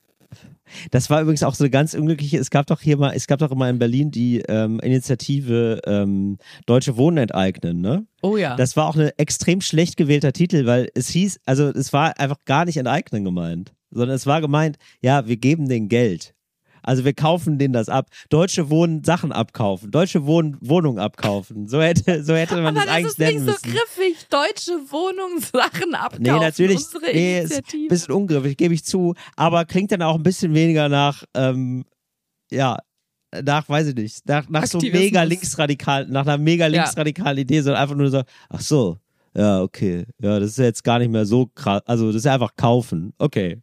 Speaker 3: Das war übrigens auch so eine ganz unglückliche, es gab doch hier mal, es gab doch immer in Berlin die ähm, Initiative ähm, Deutsche Wohnen enteignen, ne?
Speaker 2: Oh ja.
Speaker 3: Das war auch ein extrem schlecht gewählter Titel, weil es hieß, also es war einfach gar nicht enteignen gemeint, sondern es war gemeint, ja, wir geben denen Geld. Also wir kaufen denen das ab. Deutsche Wohnen Sachen abkaufen, Deutsche Wohnen Wohnungen abkaufen. So hätte, so hätte man
Speaker 2: aber
Speaker 3: das
Speaker 2: das
Speaker 3: eigentlich
Speaker 2: ist nicht
Speaker 3: nennen
Speaker 2: so
Speaker 3: müssen.
Speaker 2: griffig. Deutsche Wohnungssachen abkaufen.
Speaker 3: Nee, natürlich.
Speaker 2: Unsere
Speaker 3: Nee, ist ein bisschen ungriffig, gebe ich zu. Aber klingt dann auch ein bisschen weniger nach, ähm, ja, nach, weiß ich nicht, nach, nach so mega linksradikal, nach einer mega linksradikalen Idee, sondern einfach nur so, ach so, ja, okay, ja, das ist jetzt gar nicht mehr so krass, also das ist ja einfach kaufen, okay.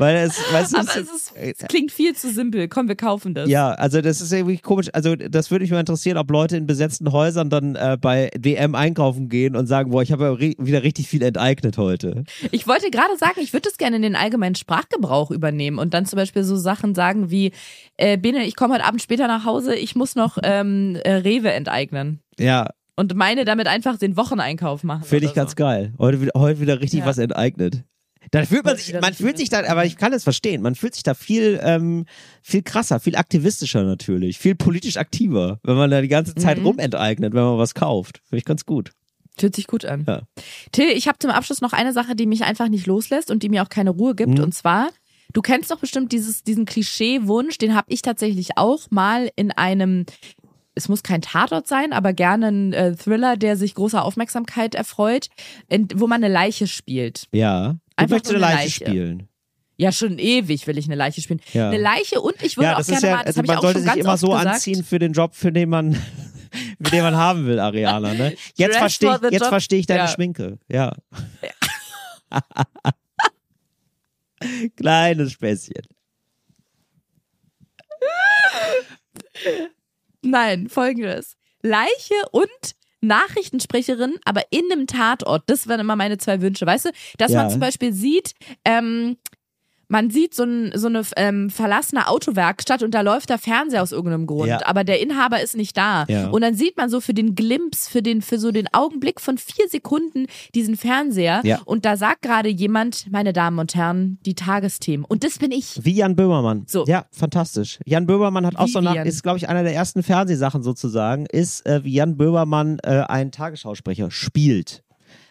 Speaker 3: Weil es, weißt du,
Speaker 2: Aber es, ist, es klingt viel zu simpel. Komm, wir kaufen das.
Speaker 3: Ja, also das ist irgendwie komisch. Also das würde mich mal interessieren, ob Leute in besetzten Häusern dann äh, bei DM einkaufen gehen und sagen, boah, ich habe ja ri wieder richtig viel enteignet heute.
Speaker 2: Ich wollte gerade sagen, ich würde das gerne in den allgemeinen Sprachgebrauch übernehmen und dann zum Beispiel so Sachen sagen wie, äh, Bene, ich komme heute Abend später nach Hause, ich muss noch ähm, äh, Rewe enteignen.
Speaker 3: Ja,
Speaker 2: Und meine damit einfach den Wocheneinkauf machen.
Speaker 3: finde ich
Speaker 2: oder
Speaker 3: ganz geil. Heute, wieder- heute wieder richtig
Speaker 2: Ja.
Speaker 3: was enteignet. Da fühlt man sich, man fühlt sich da, aber ich kann es verstehen, man fühlt sich da viel, ähm, viel krasser, viel aktivistischer natürlich, viel politisch aktiver, wenn man da die ganze Zeit
Speaker 2: Mhm.
Speaker 3: rumenteignet, wenn man was kauft. Finde ich ganz gut.
Speaker 2: Fühlt sich gut an.
Speaker 3: Ja.
Speaker 2: Till, ich habe zum Abschluss noch eine Sache, die mich einfach nicht loslässt und die mir auch keine Ruhe gibt.
Speaker 3: Mhm.
Speaker 2: Und zwar, du kennst doch bestimmt dieses, diesen Klischee-Wunsch, den habe ich tatsächlich auch mal in einem, es muss kein Tatort sein, aber gerne ein äh, Thriller, der sich großer Aufmerksamkeit erfreut, in, wo man eine Leiche spielt.
Speaker 3: Ja. Du
Speaker 2: Einfach
Speaker 3: möchtest
Speaker 2: nur
Speaker 3: eine Leiche spielen.
Speaker 2: Ja, schon ewig will ich eine Leiche spielen.
Speaker 3: Ja.
Speaker 2: Eine Leiche und ich würde
Speaker 3: Ja,
Speaker 2: auch
Speaker 3: das
Speaker 2: gerne
Speaker 3: ist ja,
Speaker 2: mal, das
Speaker 3: also
Speaker 2: habe ich
Speaker 3: man
Speaker 2: auch
Speaker 3: sollte
Speaker 2: schon
Speaker 3: sich
Speaker 2: ganz
Speaker 3: immer
Speaker 2: oft
Speaker 3: so
Speaker 2: gesagt.
Speaker 3: anziehen für den Job, für den man, für den man haben will, Ariana, ne? Jetzt
Speaker 2: Dress
Speaker 3: verstehe
Speaker 2: for
Speaker 3: ich,
Speaker 2: the
Speaker 3: jetzt
Speaker 2: job.
Speaker 3: verstehe ich deine
Speaker 2: Ja.
Speaker 3: Schminke. Ja. Kleines Späßchen.
Speaker 2: Nein, folgendes. Leiche und Nachrichtensprecherin, aber in einem Tatort. Das wären immer meine zwei Wünsche. Weißt du, dass
Speaker 3: Ja.
Speaker 2: man zum Beispiel sieht, ähm, man sieht so, ein, so eine ähm, verlassene Autowerkstatt und da läuft der Fernseher aus irgendeinem Grund,
Speaker 3: Ja.
Speaker 2: aber der Inhaber ist nicht da.
Speaker 3: Ja.
Speaker 2: Und dann sieht man so für den Glimps, für den, für so den Augenblick von vier Sekunden diesen Fernseher
Speaker 3: Ja.
Speaker 2: und da sagt gerade jemand, meine Damen und Herren, die Tagesthemen. Und das bin ich.
Speaker 3: Wie Jan Böhmermann.
Speaker 2: So.
Speaker 3: Ja, fantastisch. Jan Böhmermann hat auch
Speaker 2: Wie
Speaker 3: so nach, ist, glaube ich, einer der ersten Fernsehsachen sozusagen, ist, äh, wie Jan Böhmermann äh, einen Tagesschausprecher spielt.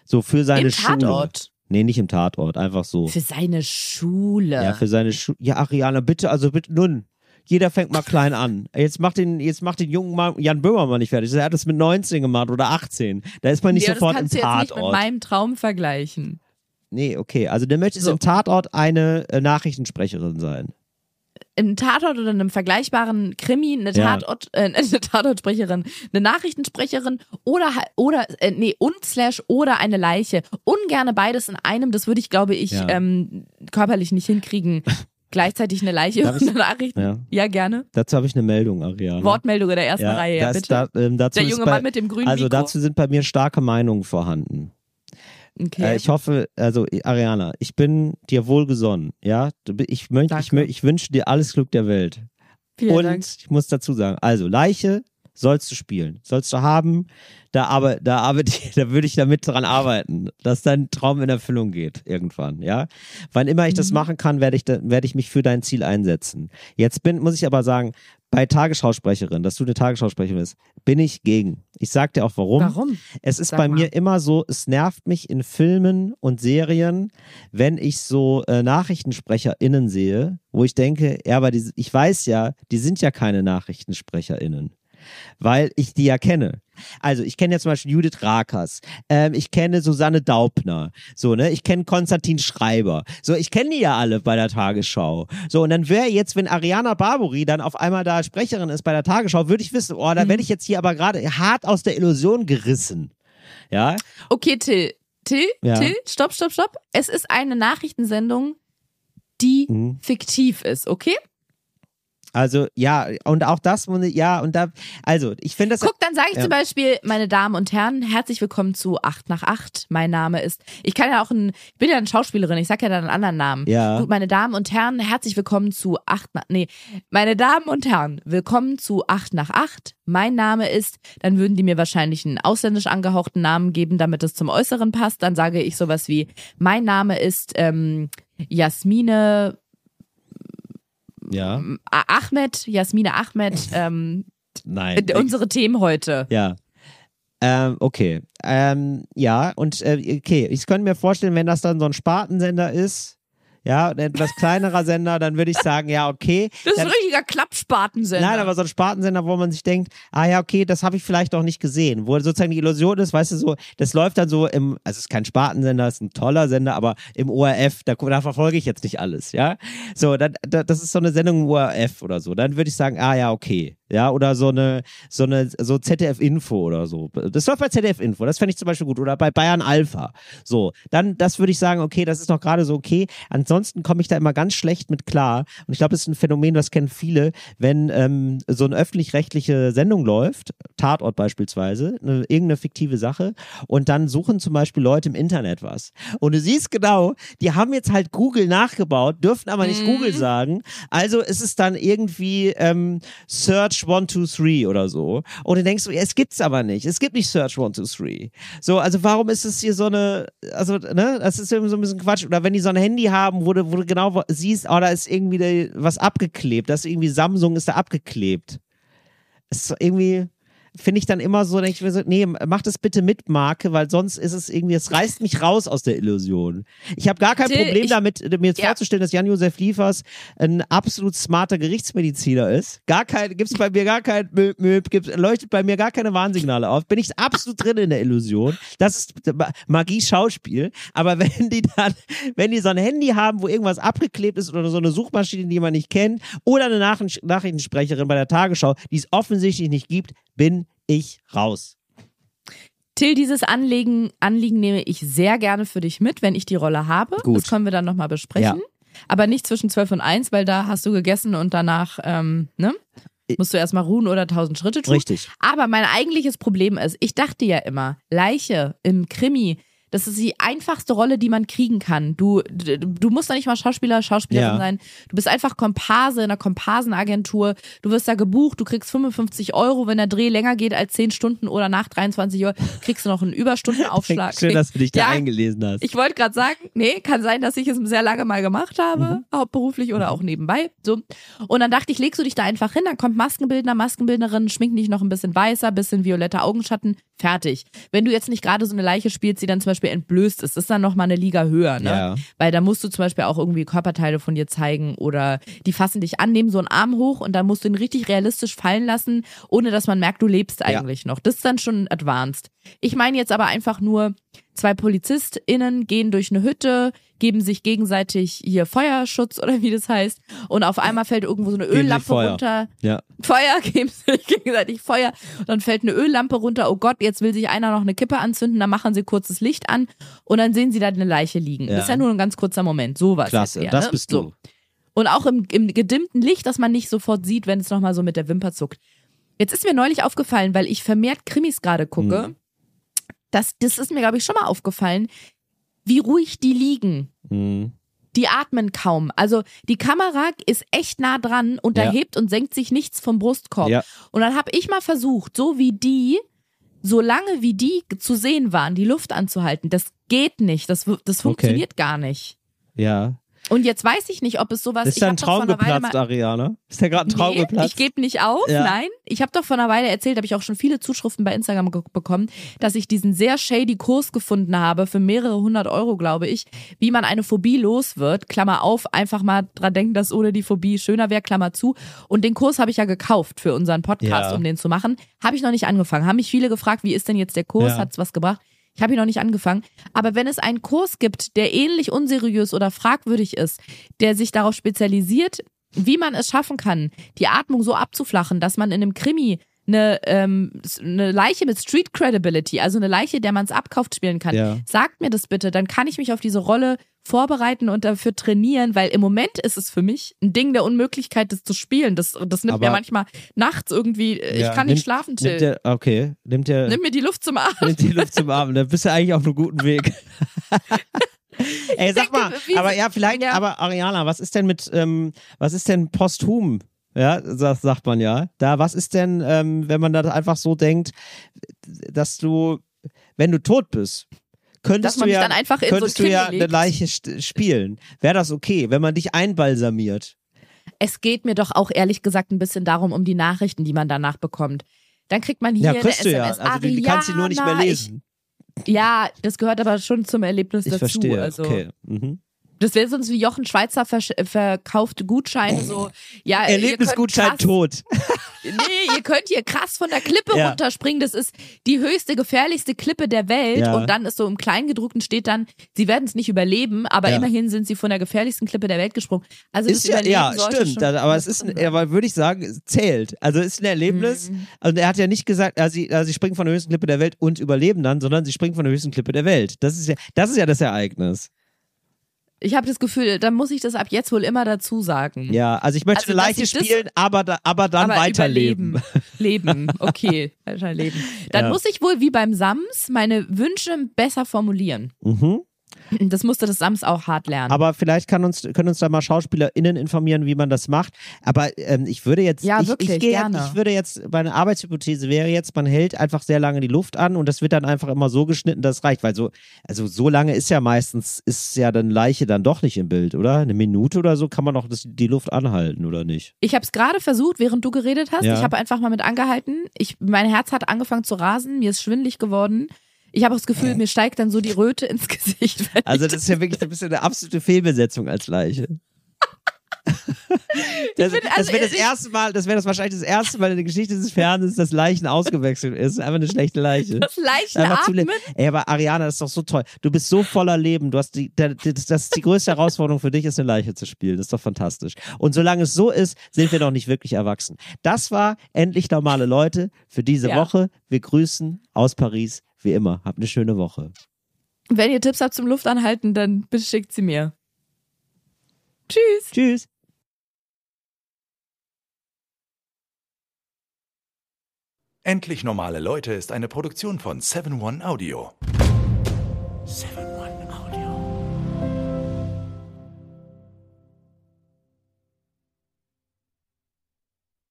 Speaker 3: So für seine
Speaker 2: Im
Speaker 3: Schule.
Speaker 2: Tatort.
Speaker 3: Nee, nicht im Tatort, einfach so.
Speaker 2: Für seine Schule.
Speaker 3: Ja, für seine Schule. Ja, Ariana, bitte, also bitte, nun. Jeder fängt mal klein an. Jetzt macht den, jetzt macht den jungen Mann, Jan Böhmermann nicht fertig. Er hat das mit 19 gemacht oder 18. Da ist man nicht
Speaker 2: ja,
Speaker 3: sofort
Speaker 2: das
Speaker 3: im
Speaker 2: kannst du jetzt nicht mit
Speaker 3: Tatort.
Speaker 2: meinem Traum vergleichen.
Speaker 3: nee, okay. Also der möchte
Speaker 2: So.
Speaker 3: im Tatort eine äh, Nachrichtensprecherin sein.
Speaker 2: Im Tatort oder einem vergleichbaren Krimi eine,
Speaker 3: Ja.
Speaker 2: Tatort, äh, eine Tatortsprecherin, eine Nachrichtensprecherin oder oder äh, nee und slash oder eine Leiche. Ungerne beides in einem. Das würde ich, glaube ich,
Speaker 3: Ja.
Speaker 2: ähm, körperlich nicht hinkriegen. Gleichzeitig eine Leiche
Speaker 3: Darf
Speaker 2: und eine Nachricht.
Speaker 3: Ja.
Speaker 2: Ja, gerne.
Speaker 3: Dazu habe ich eine Meldung, Ariana.
Speaker 2: Wortmeldung in der ersten
Speaker 3: ja,
Speaker 2: Reihe, ja,
Speaker 3: das,
Speaker 2: bitte.
Speaker 3: Da, ähm,
Speaker 2: der junge
Speaker 3: bei,
Speaker 2: Mann mit dem grünen
Speaker 3: Also
Speaker 2: Mikro.
Speaker 3: dazu sind bei mir starke Meinungen vorhanden.
Speaker 2: Okay.
Speaker 3: Äh, ich hoffe, also Ariana, ich bin dir wohlgesonnen, ja? Ich, möcht, ich, ich wünsche dir alles Glück der Welt.
Speaker 2: Vielen
Speaker 3: Und
Speaker 2: Dank.
Speaker 3: ich muss dazu sagen, also Leiche sollst du spielen, sollst du haben. Da aber, da arbeite ich, da würde ich damit dran arbeiten, dass dein Traum in Erfüllung geht irgendwann, ja. Wann immer ich
Speaker 2: Mhm.
Speaker 3: das machen kann, werde ich, werde ich mich für dein Ziel einsetzen. Jetzt bin, muss ich aber sagen, bei Tagesschausprecherin, dass du eine Tagesschausprecherin bist, bin ich gegen. Ich sag dir auch warum.
Speaker 2: Warum?
Speaker 3: Es ist
Speaker 2: Sag
Speaker 3: bei
Speaker 2: mal.
Speaker 3: mir immer so, es nervt mich in Filmen und Serien, wenn ich so äh, NachrichtensprecherInnen sehe, wo ich denke, ja, aber die, ich weiß ja, die sind ja keine NachrichtensprecherInnen. Weil ich die ja kenne. Also ich kenne ja zum Beispiel Judith Rakers, ähm, ich kenne Susanne Daubner, so ne, ich kenne Konstantin Schreiber, so ich kenne die ja alle bei der Tagesschau. So und dann wäre jetzt, wenn Ariana Barbary dann auf einmal da Sprecherin ist bei der Tagesschau, würde ich wissen, oh, da
Speaker 2: Mhm.
Speaker 3: werde ich jetzt hier aber gerade hart aus der Illusion gerissen. Ja,
Speaker 2: Okay, Till. Till,
Speaker 3: Ja.
Speaker 2: Till, stopp, stopp, stopp. Es ist eine Nachrichtensendung, die
Speaker 3: Mhm.
Speaker 2: fiktiv ist, okay?
Speaker 3: Also ja, und auch das, ja, und da, also ich finde das.
Speaker 2: Guck, dann sage ich
Speaker 3: Ja.
Speaker 2: zum Beispiel, meine Damen und Herren, herzlich willkommen zu 8 nach 8. Mein Name ist, ich kann ja auch ein, ich bin ja eine Schauspielerin, ich sag ja dann einen anderen Namen.
Speaker 3: Ja.
Speaker 2: Gut, meine Damen und Herren, herzlich willkommen zu 8 nach, nee, meine Damen und Herren, willkommen zu 8 nach 8. Mein Name ist, dann würden die mir wahrscheinlich einen ausländisch angehauchten Namen geben, damit es zum Äußeren passt. Dann sage ich sowas wie, mein Name ist ähm, Jasmine
Speaker 3: ja,
Speaker 2: Ahmed, Jasmine Ahmed, ähm,
Speaker 3: nein.
Speaker 2: unsere Themen heute.
Speaker 3: Ja. Ähm, okay. Ähm, ja, und äh, okay, ich könnte mir vorstellen, wenn das dann so ein Spartensender ist, ja, ein etwas kleinerer Sender, dann würde ich sagen, ja, okay.
Speaker 2: Das ist
Speaker 3: dann,
Speaker 2: ein richtiger Klappspatensender.
Speaker 3: Nein, aber so ein Spartensender, wo man sich denkt, ah ja, okay, das habe ich vielleicht noch nicht gesehen. Wo sozusagen die Illusion ist, weißt du, so, das läuft dann so im, also es ist kein Spartensender, es ist ein toller Sender, aber im ORF, da, da verfolge ich jetzt nicht alles, ja. So, dann, da, das ist so eine Sendung im ORF oder so. Dann würde ich sagen, ah ja, okay. Ja, oder so eine, so eine, so ZDF-Info oder so. Das läuft bei ZDF-Info, das fände ich zum Beispiel gut. Oder bei Bayern Alpha. So, dann, das würde ich sagen, okay, das ist noch gerade so okay. Ansonsten komme ich da immer ganz schlecht mit klar. Und ich glaube, das ist ein Phänomen, das kennen viele, wenn ähm, so eine öffentlich-rechtliche Sendung läuft, Tatort beispielsweise, eine, irgendeine fiktive Sache, und dann suchen zum Beispiel Leute im Internet was. Und du siehst genau, die haben jetzt halt Google nachgebaut, dürfen aber nicht Google sagen. Also ist es dann irgendwie ähm, Search 123 oder so. Und du denkst, ja, es gibt's aber nicht. Es gibt nicht Search 123. So, also warum ist es hier so eine, also, ne, das ist irgendwie so ein bisschen Quatsch. Oder wenn die so ein Handy haben, wo du, wo du genau siehst, oh, da ist irgendwie was abgeklebt. Das ist irgendwie Samsung ist da abgeklebt. Es ist irgendwie, finde ich dann immer so, denke ich mir so, nee, mach das bitte mit Marke, weil sonst ist es irgendwie, es reißt mich raus aus der Illusion. Ich habe gar kein
Speaker 2: Till,
Speaker 3: Problem
Speaker 2: ich-
Speaker 3: damit, mir jetzt
Speaker 2: Ja.
Speaker 3: vorzustellen, dass Jan-Josef Liefers ein absolut smarter Gerichtsmediziner ist. Gar kein, gibt's bei mir gar kein Möb, Möb, gibt's, leuchtet bei mir gar keine Warnsignale auf. Bin ich absolut drin in der Illusion. Das ist Ma- Magie Schauspiel. Aber wenn die dann, wenn die so ein Handy haben, wo irgendwas abgeklebt ist oder so eine Suchmaschine, die man nicht kennt, oder eine Nachricht Nachrichtensprecherin bei der Tagesschau, die es offensichtlich nicht gibt, bin ich raus.
Speaker 2: Till, dieses Anliegen, Anliegen nehme ich sehr gerne für dich mit, wenn ich die Rolle habe.
Speaker 3: Gut.
Speaker 2: Das können wir dann nochmal besprechen. Aber nicht zwischen 12 und 1, weil da hast du gegessen und danach, ähm, ne? Musst du erstmal ruhen oder tausend Schritte tun.
Speaker 3: Richtig.
Speaker 2: Aber mein eigentliches Problem ist, ich dachte ja immer, Leiche im Krimi, das ist die einfachste Rolle, die man kriegen kann. Du, du, du musst da nicht mal Schauspieler, Schauspielerin
Speaker 3: Ja.
Speaker 2: sein. Du bist einfach Komparse in einer Komparsenagentur. Du wirst da gebucht, du kriegst 55 Euro. Wenn der Dreh länger geht als 10 Stunden oder nach 23 Uhr, kriegst du noch einen Überstundenaufschlag.
Speaker 3: Schön, dass du dich da
Speaker 2: Ja,
Speaker 3: eingelesen hast.
Speaker 2: ich wollte gerade sagen, nee, kann sein, dass ich es sehr lange mal gemacht habe, hauptberuflich oder auch nebenbei. So. Und dann dachte ich, legst du dich da einfach hin, dann kommt Maskenbildner, Maskenbildnerin, schminken dich noch ein bisschen weißer, bisschen violetter Augenschatten, fertig. Wenn du jetzt nicht gerade so eine Leiche spielst, die dann zum Beispiel entblößt ist, ist dann noch mal eine Liga höher, ne?
Speaker 3: Ja.
Speaker 2: Weil da musst du zum Beispiel auch irgendwie Körperteile von dir zeigen oder die fassen dich an, nehmen so einen Arm hoch und dann musst du ihn richtig realistisch fallen lassen, ohne dass man merkt, du lebst eigentlich noch. Das ist dann schon advanced. Ich meine jetzt aber einfach nur, zwei PolizistInnen gehen durch eine Hütte, geben sich gegenseitig hier Feuerschutz oder wie das heißt und auf einmal fällt irgendwo so eine
Speaker 3: Geben
Speaker 2: Öllampe runter.
Speaker 3: Ja.
Speaker 2: Feuer, geben sich gegenseitig Feuer. Und dann fällt eine Öllampe runter. Oh Gott, jetzt will sich einer noch eine Kippe anzünden. Dann machen sie kurzes Licht an und dann sehen sie da eine Leiche liegen.
Speaker 3: Ja.
Speaker 2: Das ist ja nur ein ganz kurzer Moment. Sowas.
Speaker 3: Klasse,
Speaker 2: eher,
Speaker 3: das
Speaker 2: ne?
Speaker 3: bist
Speaker 2: So.
Speaker 3: du.
Speaker 2: Und auch im, im gedimmten Licht, dass man nicht sofort sieht, wenn es nochmal so mit der Wimper zuckt. Jetzt ist mir neulich aufgefallen, weil ich vermehrt Krimis gerade gucke.
Speaker 3: Mhm.
Speaker 2: Das, das ist mir, glaube ich, schon mal aufgefallen, wie ruhig die liegen.
Speaker 3: Mhm.
Speaker 2: Die atmen kaum. Also die Kamera ist echt nah dran und da
Speaker 3: Ja.
Speaker 2: hebt und senkt sich nichts vom Brustkorb.
Speaker 3: Ja.
Speaker 2: Und dann habe ich mal versucht, so wie die, so lange wie die zu sehen waren, die Luft anzuhalten. Das geht nicht. Das, das funktioniert gar nicht.
Speaker 3: Ja.
Speaker 2: Und jetzt weiß ich nicht, ob es sowas
Speaker 3: Ist
Speaker 2: ich
Speaker 3: da ein Traum geplatzt, Ariana? Ist da gerade ein Traum
Speaker 2: nee,
Speaker 3: geplatzt?
Speaker 2: ich gebe nicht auf,
Speaker 3: Ja.
Speaker 2: nein. Ich habe doch vor einer Weile erzählt, habe ich auch schon viele Zuschriften bei Instagram bekommen, dass ich diesen sehr shady Kurs gefunden habe für mehrere hundert Euro, glaube ich, wie man eine Phobie los wird. Klammer auf, einfach mal dran denken, dass ohne die Phobie schöner wäre, Klammer zu. Und den Kurs habe ich ja gekauft für unseren Podcast,
Speaker 3: Ja.
Speaker 2: um den zu machen. Habe ich noch nicht angefangen. Haben mich viele gefragt, wie ist denn jetzt der Kurs?
Speaker 3: Ja.
Speaker 2: Hat's was gebracht? Ich habe ihn noch nicht angefangen. Aber wenn es einen Kurs gibt, der ähnlich unseriös oder fragwürdig ist, der sich darauf spezialisiert, wie man es schaffen kann, die Atmung so abzuflachen, dass man in einem Krimi eine, ähm, eine Leiche mit Street Credibility, also eine Leiche, der man es abkauft, spielen kann.
Speaker 3: Ja.
Speaker 2: Sagt mir das bitte, dann kann ich mich auf diese Rolle vorbereiten und dafür trainieren, weil im Moment ist es für mich ein Ding der Unmöglichkeit, das zu spielen. Das, das nimmt
Speaker 3: Aber-
Speaker 2: mir manchmal nachts irgendwie, äh,
Speaker 3: Ja,
Speaker 2: ich kann nicht
Speaker 3: nimmt-
Speaker 2: schlafen, Till.
Speaker 3: Nimmt der, okay, nimmt der,
Speaker 2: Nimm mir die Luft zum Arsch.
Speaker 3: nimmt die Luft zum Abend. Da bist du eigentlich auf einem guten Weg. Ey, sag
Speaker 2: denke,
Speaker 3: mal, aber ja, vielleicht,
Speaker 2: ja.
Speaker 3: aber Ariana, was ist denn mit, ähm, was ist denn posthum? Ja, das sagt man ja. Da, was ist denn, ähm, wenn man da einfach so denkt, dass du, wenn du tot bist, könntest
Speaker 2: Dass
Speaker 3: du ja,
Speaker 2: dann einfach in so
Speaker 3: könntest du ja eine
Speaker 2: legt.
Speaker 3: Leiche st- spielen. Wäre das okay, wenn man dich einbalsamiert?
Speaker 2: Es geht mir doch auch ehrlich gesagt ein bisschen darum, um die Nachrichten, die man danach bekommt. Dann kriegt man hier
Speaker 3: Ja,
Speaker 2: eine
Speaker 3: du ja.
Speaker 2: SMS.
Speaker 3: Also du kannst sie nur nicht mehr
Speaker 2: Ariana,
Speaker 3: lesen.
Speaker 2: Ich, ja, das gehört aber schon zum Erlebnis
Speaker 3: Ich,
Speaker 2: dazu.
Speaker 3: verstehe.
Speaker 2: Also,
Speaker 3: Okay. Mhm.
Speaker 2: Das wäre sonst wie Jochen Schweizer versch- verkauft Gutscheine so. Ja,
Speaker 3: Erlebnisgutschein tot.
Speaker 2: Nee, ihr könnt hier krass von der Klippe
Speaker 3: Ja.
Speaker 2: runterspringen. Das ist die höchste, gefährlichste Klippe der Welt.
Speaker 3: Ja.
Speaker 2: Und dann ist so im Kleingedruckten steht dann, sie werden es nicht überleben, aber
Speaker 3: Ja.
Speaker 2: immerhin sind sie von der gefährlichsten Klippe der Welt gesprungen. Also
Speaker 3: Ist ja, ja stimmt.
Speaker 2: schon
Speaker 3: Da, aber es ist, ein, aber würde ich sagen, es zählt. Also es ist ein Erlebnis.
Speaker 2: Mhm.
Speaker 3: Also er hat ja nicht gesagt, äh, sie, äh, sie springen von der höchsten Klippe der Welt und überleben dann, sondern sie springen von der höchsten Klippe der Welt. Das ist ja, das ist ja das Ereignis.
Speaker 2: Ich habe das Gefühl, dann muss ich das ab jetzt wohl immer dazu sagen.
Speaker 3: Ja, also ich möchte
Speaker 2: Also,
Speaker 3: Leiche
Speaker 2: ich das-
Speaker 3: spielen, aber, da, aber dann
Speaker 2: Aber
Speaker 3: weiterleben.
Speaker 2: Leben, okay, weiterleben. Dann
Speaker 3: Ja.
Speaker 2: muss ich wohl wie beim Sams meine Wünsche besser formulieren.
Speaker 3: Mhm.
Speaker 2: Das musste das Sams auch hart lernen.
Speaker 3: Aber vielleicht kann uns, können uns da mal SchauspielerInnen informieren, wie man das macht. Aber ähm, ich würde jetzt,
Speaker 2: Ja,
Speaker 3: ich,
Speaker 2: wirklich,
Speaker 3: ich, gehe,
Speaker 2: gerne.
Speaker 3: ich würde jetzt, meine Arbeitshypothese wäre jetzt, man hält einfach sehr lange die Luft an und das wird dann einfach immer so geschnitten, dass es reicht. Weil so, also so lange ist ja meistens, ist ja dann Leiche dann doch nicht im Bild, oder? Eine Minute oder so kann man doch das, die Luft anhalten, oder nicht?
Speaker 2: ich habe es gerade versucht, während du geredet hast.
Speaker 3: Ja.
Speaker 2: Ich habe einfach mal mit angehalten. Ich, mein Herz hat angefangen zu rasen, mir ist schwindlig geworden. Ich habe das Gefühl, mir steigt dann so die Röte ins Gesicht.
Speaker 3: Also das ist ja wirklich ein bisschen eine absolute Fehlbesetzung als Leiche. Das,
Speaker 2: bin-
Speaker 3: das
Speaker 2: also
Speaker 3: wäre das erste Mal, das wäre das wahrscheinlich das erste Mal in der Geschichte des Fernsehens, dass Leichen ausgewechselt ist. Einfach eine schlechte Leiche.
Speaker 2: das leichte
Speaker 3: Einfach zu le-
Speaker 2: Atmen.
Speaker 3: Ey, aber Ariana, das ist doch so toll. Du bist so voller Leben. Du hast die, das, das ist die größte Herausforderung für dich, ist eine Leiche zu spielen. Das ist doch fantastisch. Und solange es so ist, sind wir noch nicht wirklich erwachsen. Das war endlich normale Leute für diese
Speaker 2: Ja.
Speaker 3: Woche. Wir grüßen aus Paris, wie immer. Habt eine schöne Woche.
Speaker 2: Wenn ihr Tipps habt zum Luftanhalten, dann bitte schickt sie mir. Tschüss.
Speaker 3: Tschüss.
Speaker 6: Endlich normale Leute ist eine Produktion von 7 One Audio. 7